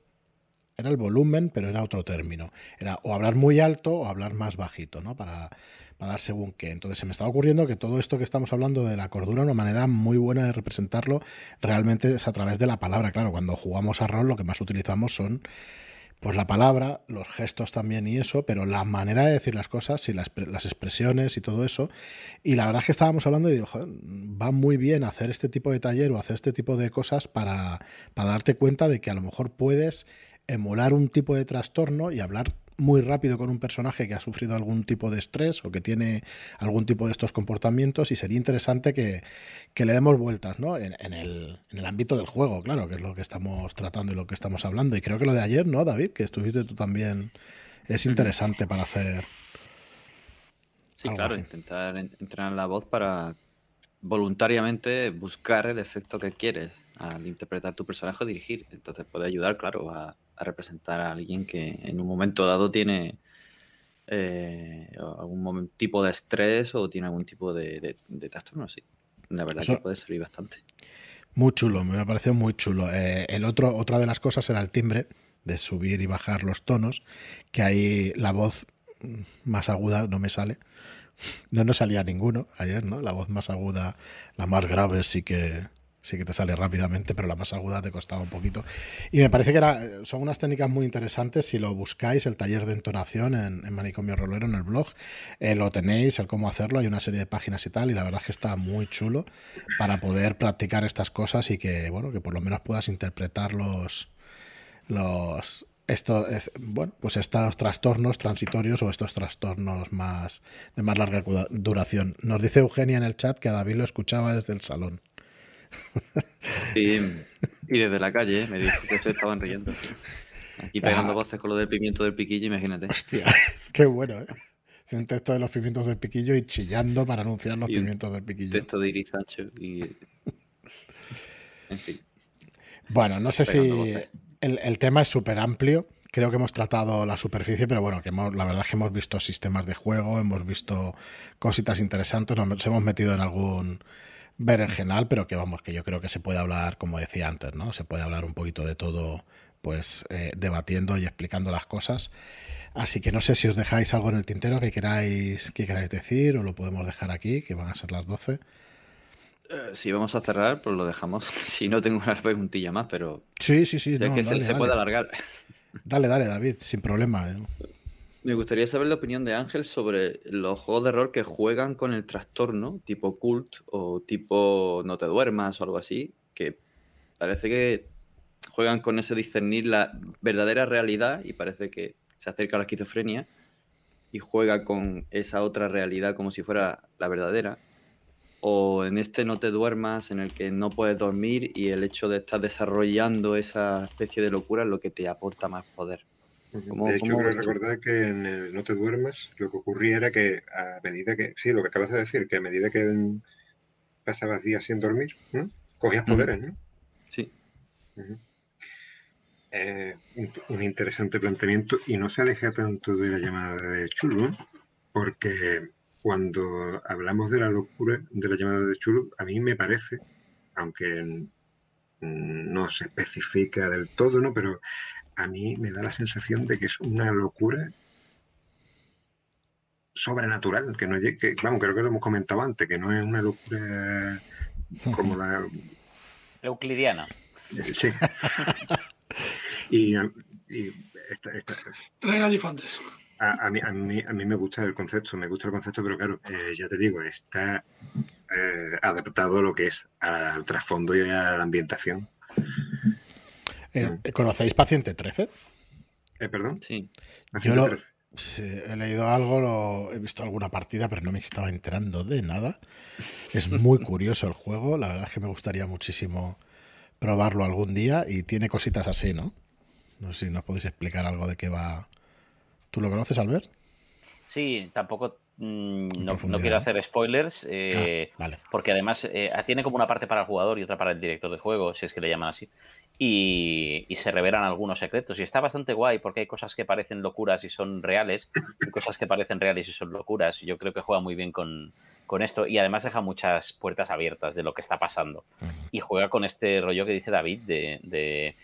era el volumen, pero era otro término. Era o hablar muy alto o hablar más bajito, ¿no? Para, para dar según qué. Entonces se me estaba ocurriendo que todo esto que estamos hablando de la cordura, una manera muy buena de representarlo realmente es a través de la palabra. Claro, cuando jugamos a rol lo que más utilizamos son pues la palabra, los gestos también y eso, pero la manera de decir las cosas y las, expresiones y todo eso. Y la verdad es que estábamos hablando y digo, va muy bien hacer este tipo de taller o hacer este tipo de cosas para, para darte cuenta de que a lo mejor puedes emular un tipo de trastorno y hablar muy rápido con un personaje que ha sufrido algún tipo de estrés o que tiene algún tipo de estos comportamientos y sería interesante que, le demos vueltas ¿no? En, el, en, el, ámbito del juego, claro, que es lo que estamos tratando y lo que estamos hablando. Y creo que lo de ayer, ¿no, David? Que estuviste tú también, es interesante para hacer... Sí, claro, intentar entrenar la voz para voluntariamente buscar el efecto que quieres al interpretar tu personaje o dirigir. Entonces puede ayudar, claro, a, representar a alguien que en un momento dado tiene eh, algún tipo de estrés o tiene algún tipo de, de, trastorno, sí. La verdad que puede servir bastante. Muy chulo, me ha parecido muy chulo. Eh, el otro, otra de las cosas era el timbre, de subir y bajar los tonos, que ahí la voz más aguda no me sale. No nos salía ninguno ayer, ¿no? La voz más aguda, la más grave sí que, sí que te sale rápidamente, pero la más aguda te costaba un poquito. Y me parece que era, son unas técnicas muy interesantes. Si lo buscáis, el taller de entonación en, Manicomio Rolero, en el blog, eh, lo tenéis, el cómo hacerlo. Hay una serie de páginas y tal, y la verdad es que está muy chulo para poder practicar estas cosas y que, bueno, que por lo menos puedas interpretar los. los esto es, bueno, pues estos trastornos transitorios o estos trastornos más de más larga duración. Nos dice Eugenia en el chat que a David lo escuchaba desde el salón. Sí, y desde la calle ¿eh? me dijo que se estaban riendo. Aquí pegando voces con lo del pimiento del piquillo, imagínate. Hostia, qué bueno, ¿eh? Un texto de los pimientos del piquillo y chillando para anunciar los pimientos del piquillo. Texto de Irizacho y. En fin. Bueno, no sé si. El, tema es súper amplio. Creo que hemos tratado la superficie, pero bueno, que la verdad es que hemos visto sistemas de juego, hemos visto cositas interesantes, nos hemos metido en algún general, pero que vamos, que yo creo que se puede hablar, como decía antes, ¿no? Se puede hablar un poquito de todo, pues eh, debatiendo y explicando las cosas. Así que no sé si os dejáis algo en el tintero que queráis, que queráis decir o lo podemos dejar aquí, que van a ser las 12. Eh, si vamos a cerrar, pues lo dejamos. Si no tengo una preguntilla más, pero. Sí, sí, sí. que se, puede alargar. Dale, dale, David, sin problema. ¿eh? Me gustaría saber la opinión de Ángel sobre los juegos de rol que juegan con el trastorno, tipo cult o tipo no te duermas o algo así, que parece que juegan con ese discernir la verdadera realidad y parece que se acerca a la esquizofrenia y juega con esa otra realidad como si fuera la verdadera. O en este no te duermas, en el que no puedes dormir y el hecho de estar desarrollando esa especie de locura es lo que te aporta más poder. ¿Cómo- de hecho, creo tú? recordar que en el No te duermas, lo que ocurría era que a medida que, sí, lo que acabas de decir, que a medida que pasabas días sin dormir, ¿no? cogías poderes, ¿no? Sí. Eh, un, interesante planteamiento y no se aleja tanto de la llamada de Chulu, porque cuando hablamos de la locura de la llamada de Chulu, a mí me parece, aunque no se especifica del todo, ¿no? Pero a mí me da la sensación de que es una locura sobrenatural, que no que, vamos, creo que lo hemos comentado antes, que no es una locura como la Euclidiana. eh, Sí. y, a- y esta- esta- Tres gallifantes. a, a mí, a, mí, a mí me gusta el concepto, me gusta el concepto, pero claro, eh, ya te digo, está eh, adaptado a lo que es al trasfondo y a la ambientación. Eh, ¿Conocéis Paciente 13? Eh, perdón. Sí. Yo te lo- parece. Sí, he leído algo, lo- he visto alguna partida, pero no me estaba enterando de nada. Es muy curioso el juego, la verdad es que me gustaría muchísimo probarlo algún día y tiene cositas así, ¿no? No sé si nos podéis explicar algo de qué va. ¿Tú lo conoces, Albert? Sí, tampoco mm, no, no quiero hacer spoilers, eh, Ah, vale. porque además eh, tiene como una parte para el jugador y otra para el director de juego, si es que le llaman así. Y, y se revelan algunos secretos. Y está bastante guay porque hay cosas que parecen locuras y son reales, y cosas que parecen reales y son locuras. Yo creo que juega muy bien con, con esto y además deja muchas puertas abiertas de lo que está pasando. Y juega con este rollo que dice David de, de-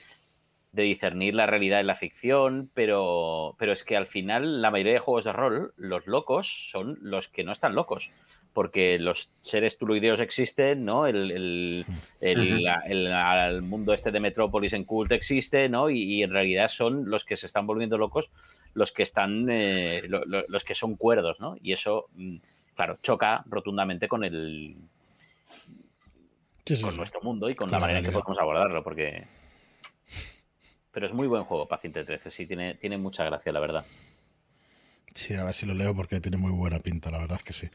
de discernir la realidad y la ficción, pero, pero es que al final la mayoría de juegos de rol, los locos son los que no están locos. Porque los seres tuluideos existen, ¿no? El, el- el- Ujú. la- el- la- el mundo este de Metrópolis en Cult existe, ¿no? Y, y en realidad son los que se están volviendo locos, los que están, eh, lo- lo- los que son cuerdos, ¿no? Y eso, mm, claro, choca rotundamente con el, Sí, sí, con sí. nuestro mundo y con, Con la la manera en que podemos abordarlo, porque... Pero es muy buen juego, Paciente 13, sí, tiene, tiene mucha gracia, la verdad. Sí, a ver si lo leo porque tiene muy buena pinta, la verdad es que sí.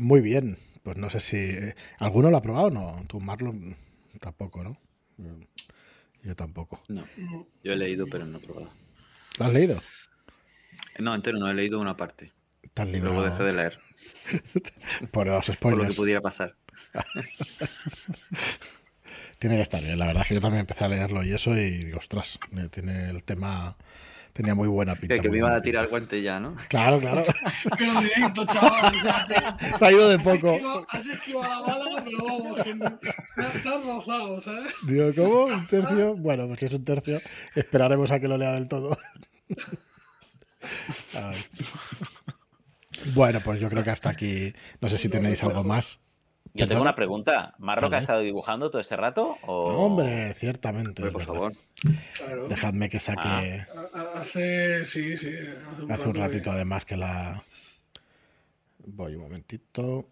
Muy bien, pues no sé si... eh, ¿Alguno lo ha probado o no? Tú, Marlon, tampoco, ¿no? Yo tampoco. No. Yo he leído, pero no he probado. ¿Lo has leído? No, entero no, he leído una parte. Estás Luego dejé librado de leer. por los Por lo que spoilers. pudiera pasar. Tiene que estar bien, la verdad es que yo también empecé a leerlo y eso y digo, ostras, tiene el tema, tenía muy buena pinta. Que, que me iba a tirar el guante ya, ¿no? Claro, claro. Pero directo, chaval. te- Te ha ido de has poco. esquivado- Has esquivado la bala, pero vamos, que has rozado, ¿sabes? Digo, ¿cómo? ¿Un tercio? Bueno, pues si es un tercio, esperaremos a que lo lea del todo. Ay. Bueno, pues yo creo que hasta aquí. No sé si tenéis algo más. Yo tengo una pregunta. ¿Marroca ha estado dibujando todo este rato? O... Hombre, ciertamente. Hombre, es por verdad. favor. Claro. Dejadme que saque Ah. Hace, sí, sí. Hace un, hace ratito además que la. Voy un momentito.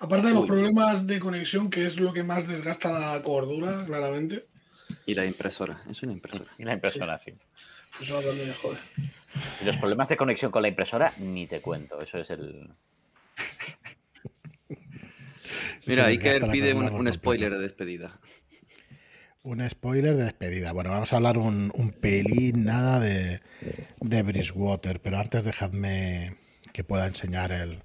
Aparte de los Uy. problemas de conexión, que es lo que más desgasta la cordura, claramente. Y la impresora. Es una impresora. Y la impresora, sí. Pues ahora también me jode. Y los problemas de conexión con la impresora, ni te cuento. Eso es el... Mira, Se Iker pide un, spoiler de despedida. Un spoiler de despedida. Bueno, vamos a hablar un, un pelín nada de, de Bridgewater, pero antes dejadme que pueda enseñar el,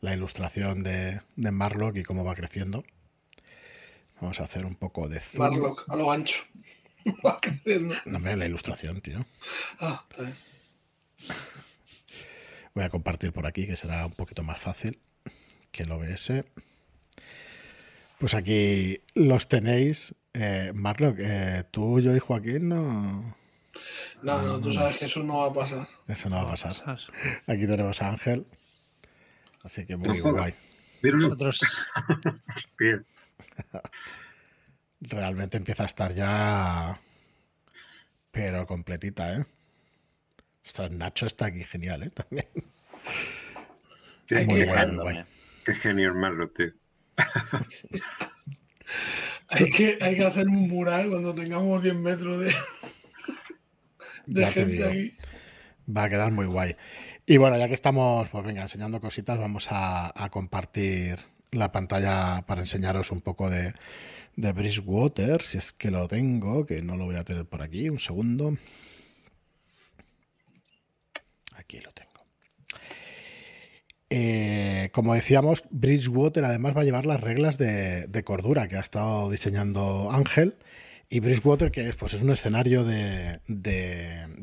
la ilustración de, de Marlock y cómo va creciendo. Vamos a hacer un poco de zoom. Marlock, a lo ancho. Va creciendo. No, hombre, la ilustración, tío. Ah, está bien. Voy a compartir por aquí, que será un poquito más fácil que el OBS. Pues aquí los tenéis. Eh, Marlock, eh, tú, yo y Joaquín no... No, no, tú sabes que eso no va a pasar. Eso no va a pasar. Aquí tenemos a Ángel. Así que muy guay. Nosotros. Realmente empieza a estar ya. Pero completita, ¿eh? Ostras, Nacho está aquí genial, ¿eh? También. Muy guay, muy guay. qué genio el Marlo, tío. Hay que, hay que hacer un mural cuando tengamos 10 metros de, de Ya te gente digo. aquí. Va a quedar muy guay. Y bueno, ya que estamos, pues venga, enseñando cositas, vamos a, a compartir la pantalla para enseñaros un poco de, de Bridgewater, si es que lo tengo, que no lo voy a tener por aquí. Un segundo. Aquí lo tengo. Eh, como decíamos, Bridgewater además va a llevar las reglas de, cordura que ha estado diseñando Ángel. Y Bridgewater, que es, pues es un escenario de,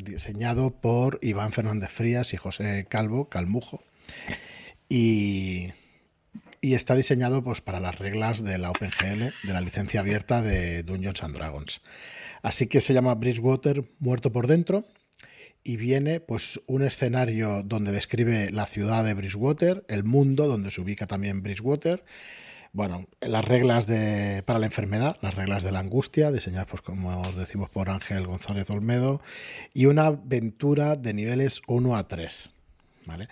diseñado por Iván Fernández Frías y José Calvo, Calmujo. Y, y está diseñado pues, para las reglas de la OpenGL, de la licencia abierta de Dungeons and Dragons. Así que se llama Bridgewater Muerto por Dentro y viene pues un escenario donde describe la ciudad de Bridgewater, el mundo donde se ubica también Bridgewater, bueno, las reglas de, para la enfermedad, las reglas de la angustia, diseñadas pues como os decimos por Ángel González Olmedo, y una aventura de niveles 1 a 3. ¿vale?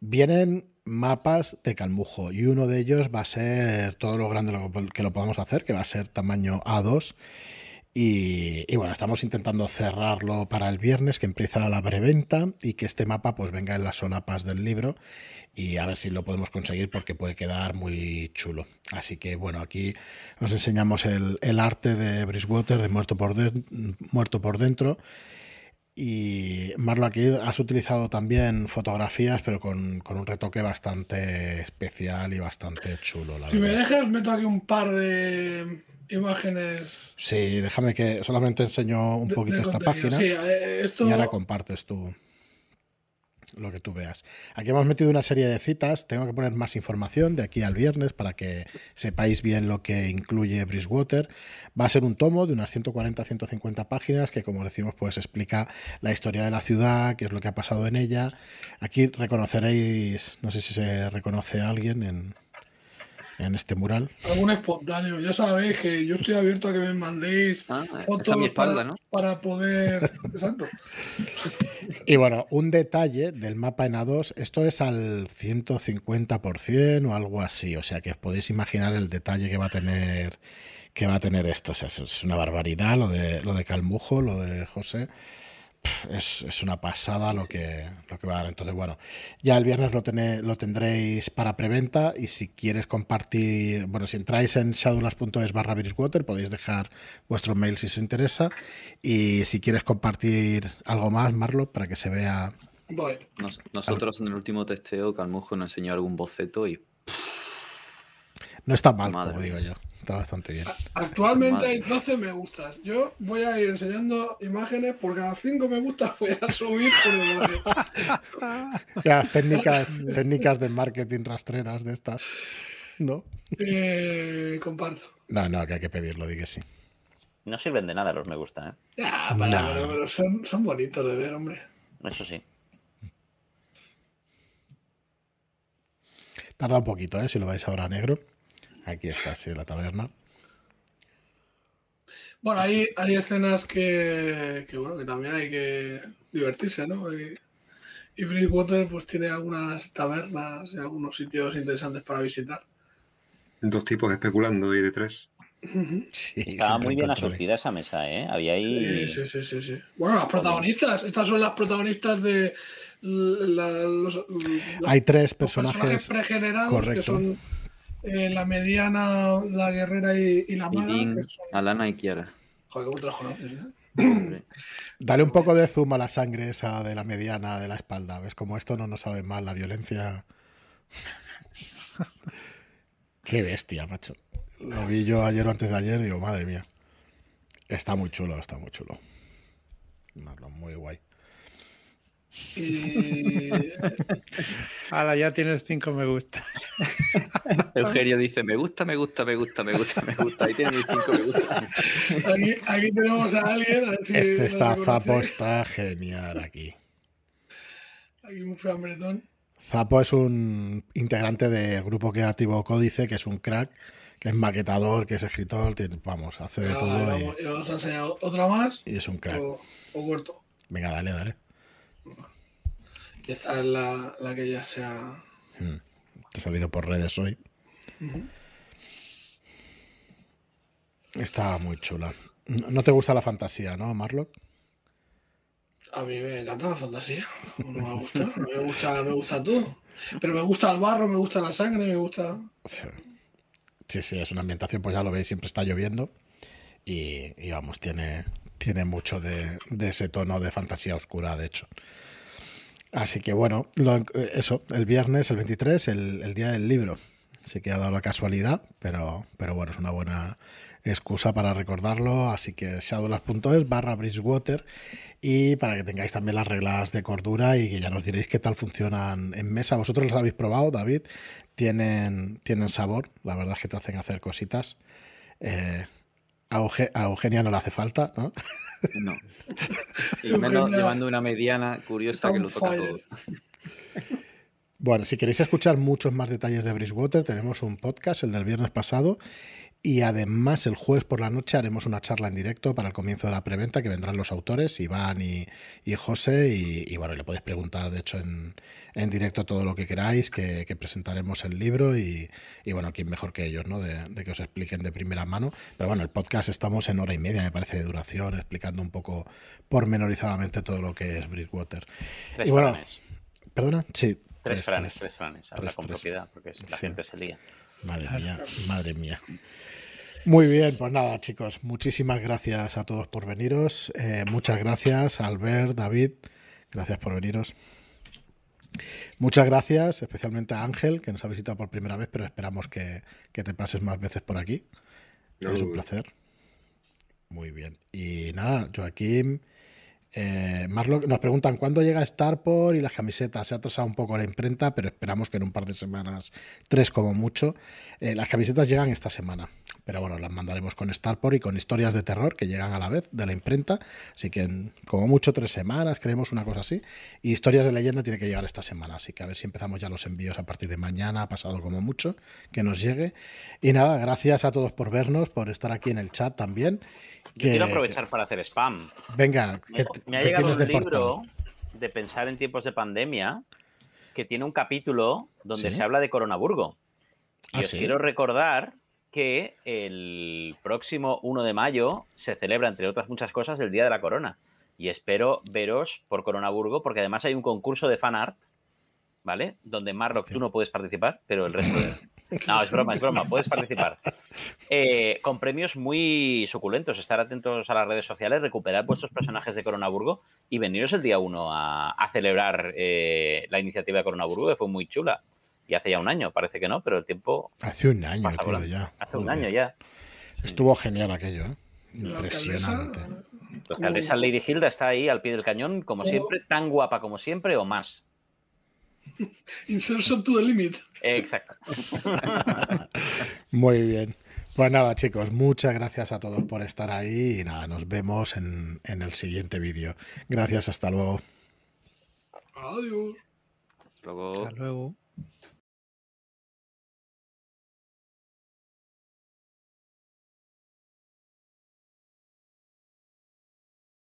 Vienen mapas de Calmujo y uno de ellos va a ser todo lo grande que lo podamos hacer, que va a ser tamaño A2. Y, y bueno, estamos intentando cerrarlo para el viernes, que empieza la preventa y que este mapa pues venga en las solapas del libro y a ver si lo podemos conseguir porque puede quedar muy chulo. Así que bueno, aquí os enseñamos el, el arte de Bridgewater de Muerto por, Den- Muerto por Dentro. Y Marlo, aquí has utilizado también fotografías, pero con, con un retoque bastante especial y bastante chulo. La Si me dejas, meto aquí un par de imágenes. Sí, déjame que solamente enseño un de- poquito de esta página. Sí, eh, esto. Y ahora compartes tú lo que tú veas. Aquí hemos metido una serie de citas. Tengo que poner más información de aquí al viernes para que sepáis bien lo que incluye Bridgewater. Va a ser un tomo de unas 140-150 páginas que, como decimos, pues explica la historia de la ciudad, qué es lo que ha pasado en ella. Aquí reconoceréis, no sé si se reconoce a alguien en, en este mural. Algún espontáneo. Ya sabéis que yo estoy abierto a que me mandéis Ah, fotos mi espalda, para, ¿no? para poder. Exacto. Y bueno, un detalle del mapa en A2, esto es al 150% o algo así, o sea que os podéis imaginar el detalle que va a tener que va a tener esto, o sea, es- es una barbaridad lo de lo de Calmujo, lo de José. Es, es una pasada lo que, lo que va a dar. Entonces, bueno, ya el viernes lo, tené- lo tendréis para preventa y si quieres compartir, bueno, si entráis en shadowlands.es barra Bridgewater podéis dejar vuestro mail si os interesa y si quieres compartir algo más, Marlo, para que se vea. Nos- nosotros en el último testeo, Calmujo nos enseñó algún boceto y No está mal, Madre como digo yo. Está bastante bien. Actualmente hay 12 me gustas. Yo voy a ir enseñando imágenes por cada 5 me gustas voy a subir por el Las técnicas, técnicas de marketing rastreras de estas. No. eh, Comparto. No, no, que hay que pedirlo, di que sí. No sirven de nada los me gusta, ¿eh? Ya, para, No. pero, pero son, son bonitos de ver, hombre. Eso sí. Tarda un poquito, ¿eh? Si lo vais ahora a negro. Aquí está, sí, la taberna. Bueno, hay, hay escenas que, que, bueno, que también hay que divertirse, ¿no? Y, y Bridgewater pues tiene algunas tabernas y algunos sitios interesantes para visitar. Dos tipos especulando y de tres. Sí, Estaba muy bien asurtida esa mesa, ¿eh? Había ahí. Sí, sí, sí, sí, sí. Bueno, las protagonistas, estas son las protagonistas de la- los, los Hay tres los personajes personajes. pregenerados correcto. que son eh, la mediana, la guerrera y, y la maga. Que son- Alana y Kiara. Joder, ¿cómo te los conoces? eh? Dale un poco de zoom a la sangre esa de la mediana de la espalda. ¿Ves? Como esto no nos sabe mal, la violencia. Qué bestia, macho. Lo vi yo ayer o antes de ayer, digo, madre mía. Está muy chulo, está muy chulo. Marlon, muy guay. Y Ahora ya tienes cinco me gusta. Eugenio dice, me gusta, me gusta, me gusta, me gusta, me gusta. Ahí tiene mis cinco me gusta. aquí, aquí tenemos a alguien. si Este está. Zapo, está genial aquí. Aquí un fiambretón. Zapo es un integrante del grupo creativo Códice, que es un crack, que es maquetador, que es escritor, tiene- vamos, hace de Ah, todo vamos, y, y vamos a enseñar otra más y es un crack. o, o corto. Venga, dale, dale. Esta es la, la que ya se ha. Hmm. Te ha salido por redes hoy. Está muy chula. No te gusta la fantasía, ¿no, Marlock? A mí me encanta la fantasía. No me gusta, me gusta, me gusta todo. Pero me gusta el barro, me gusta la sangre, me gusta. Sí, sí, es una ambientación, pues ya lo veis, siempre está lloviendo. Y, y vamos, tiene, tiene mucho de, de, ese tono de fantasía oscura, de hecho. Así que bueno, lo, eso, el viernes, el 23, el, día del libro. Sí que ha dado la casualidad, pero, pero bueno, es una buena excusa para recordarlo. Así que shadowlands.es barra Bridgewater y para que tengáis también las reglas de cordura y que ya nos diréis qué tal funcionan en mesa. Vosotros las habéis probado, David. Tienen, tienen sabor, la verdad es que te hacen hacer cositas. Eh, a, Eugenia no le hace falta, ¿no? No. Y menos llevando una mediana curiosa que lo toca todo. Bueno, si queréis escuchar muchos más detalles de Bridgewater, tenemos un podcast, el del viernes pasado, y además el jueves por la noche haremos una charla en directo para el comienzo de la preventa que vendrán los autores, Iván y, y José. Y, y, bueno, le podéis preguntar de hecho en, en directo todo lo que queráis, que, que presentaremos el libro y, y, bueno, quién mejor que ellos, ¿no? De, de, que os expliquen de primera mano. Pero bueno, el podcast estamos en hora y media, me parece, de duración, explicando un poco pormenorizadamente todo lo que es Bridgewater. Tres y bueno, franes. ¿Perdona? Sí. Tres, tres franes, tres franes. Habla tres, con propiedad, porque la gente se lía. Madre mía, madre mía. Muy bien, pues nada, chicos, muchísimas gracias a todos por veniros. Eh, muchas gracias, Albert, David, gracias por veniros. Muchas gracias, especialmente a Ángel, que nos ha visitado por primera vez, pero esperamos que, que te pases más veces por aquí. No, es un placer. Muy bien. Y nada, Joaquín. Eh, Marlock, nos preguntan cuándo llega Starport y las camisetas. Se ha atrasado un poco la imprenta, pero esperamos que en un par de semanas, tres como mucho. Eh, las camisetas llegan esta semana, pero bueno, las mandaremos con Starport y con historias de terror que llegan a la vez de la imprenta. Así que en, como mucho tres semanas, creemos una cosa así. Y historias de leyenda tiene que llegar esta semana. Así que a ver si empezamos ya los envíos a partir de mañana, pasado como mucho, que nos llegue. Y nada, gracias a todos por vernos, por estar aquí en el chat también. Yo quiero aprovechar que, para hacer spam. Venga, me, me ha llegado un libro de pensar en tiempos de pandemia que tiene un capítulo donde ¿Sí? se habla de Coronaburgo. Y ah, os ¿sí? quiero recordar que el próximo 1 de mayo se celebra, entre otras muchas cosas, el Día de la Corona. Y espero veros por Coronaburgo, porque además hay un concurso de fan art, ¿vale? Donde Marrock tú no puedes participar, pero el resto de... No, es broma, es broma, puedes participar. Eh, con premios muy suculentos. Estar atentos a las redes sociales, recuperar vuestros personajes de Coronaburgo y veniros el día 1 a, a, celebrar eh, la iniciativa de Coronaburgo, que fue muy chula. Y hace ya un año, parece que no, pero el tiempo. Hace un año, tío, ya. Hace Joder. un año ya. Estuvo genial aquello, ¿eh? Impresionante. La alcaldesa Lady Hilda está ahí al pie del cañón, como siempre, tan guapa como siempre o más. Insertion to the limit. Exacto. Muy bien. Pues nada, chicos, muchas gracias a todos por estar ahí y nada, nos vemos en, en el siguiente vídeo. Gracias, hasta luego. Adiós. Luego. Hasta luego.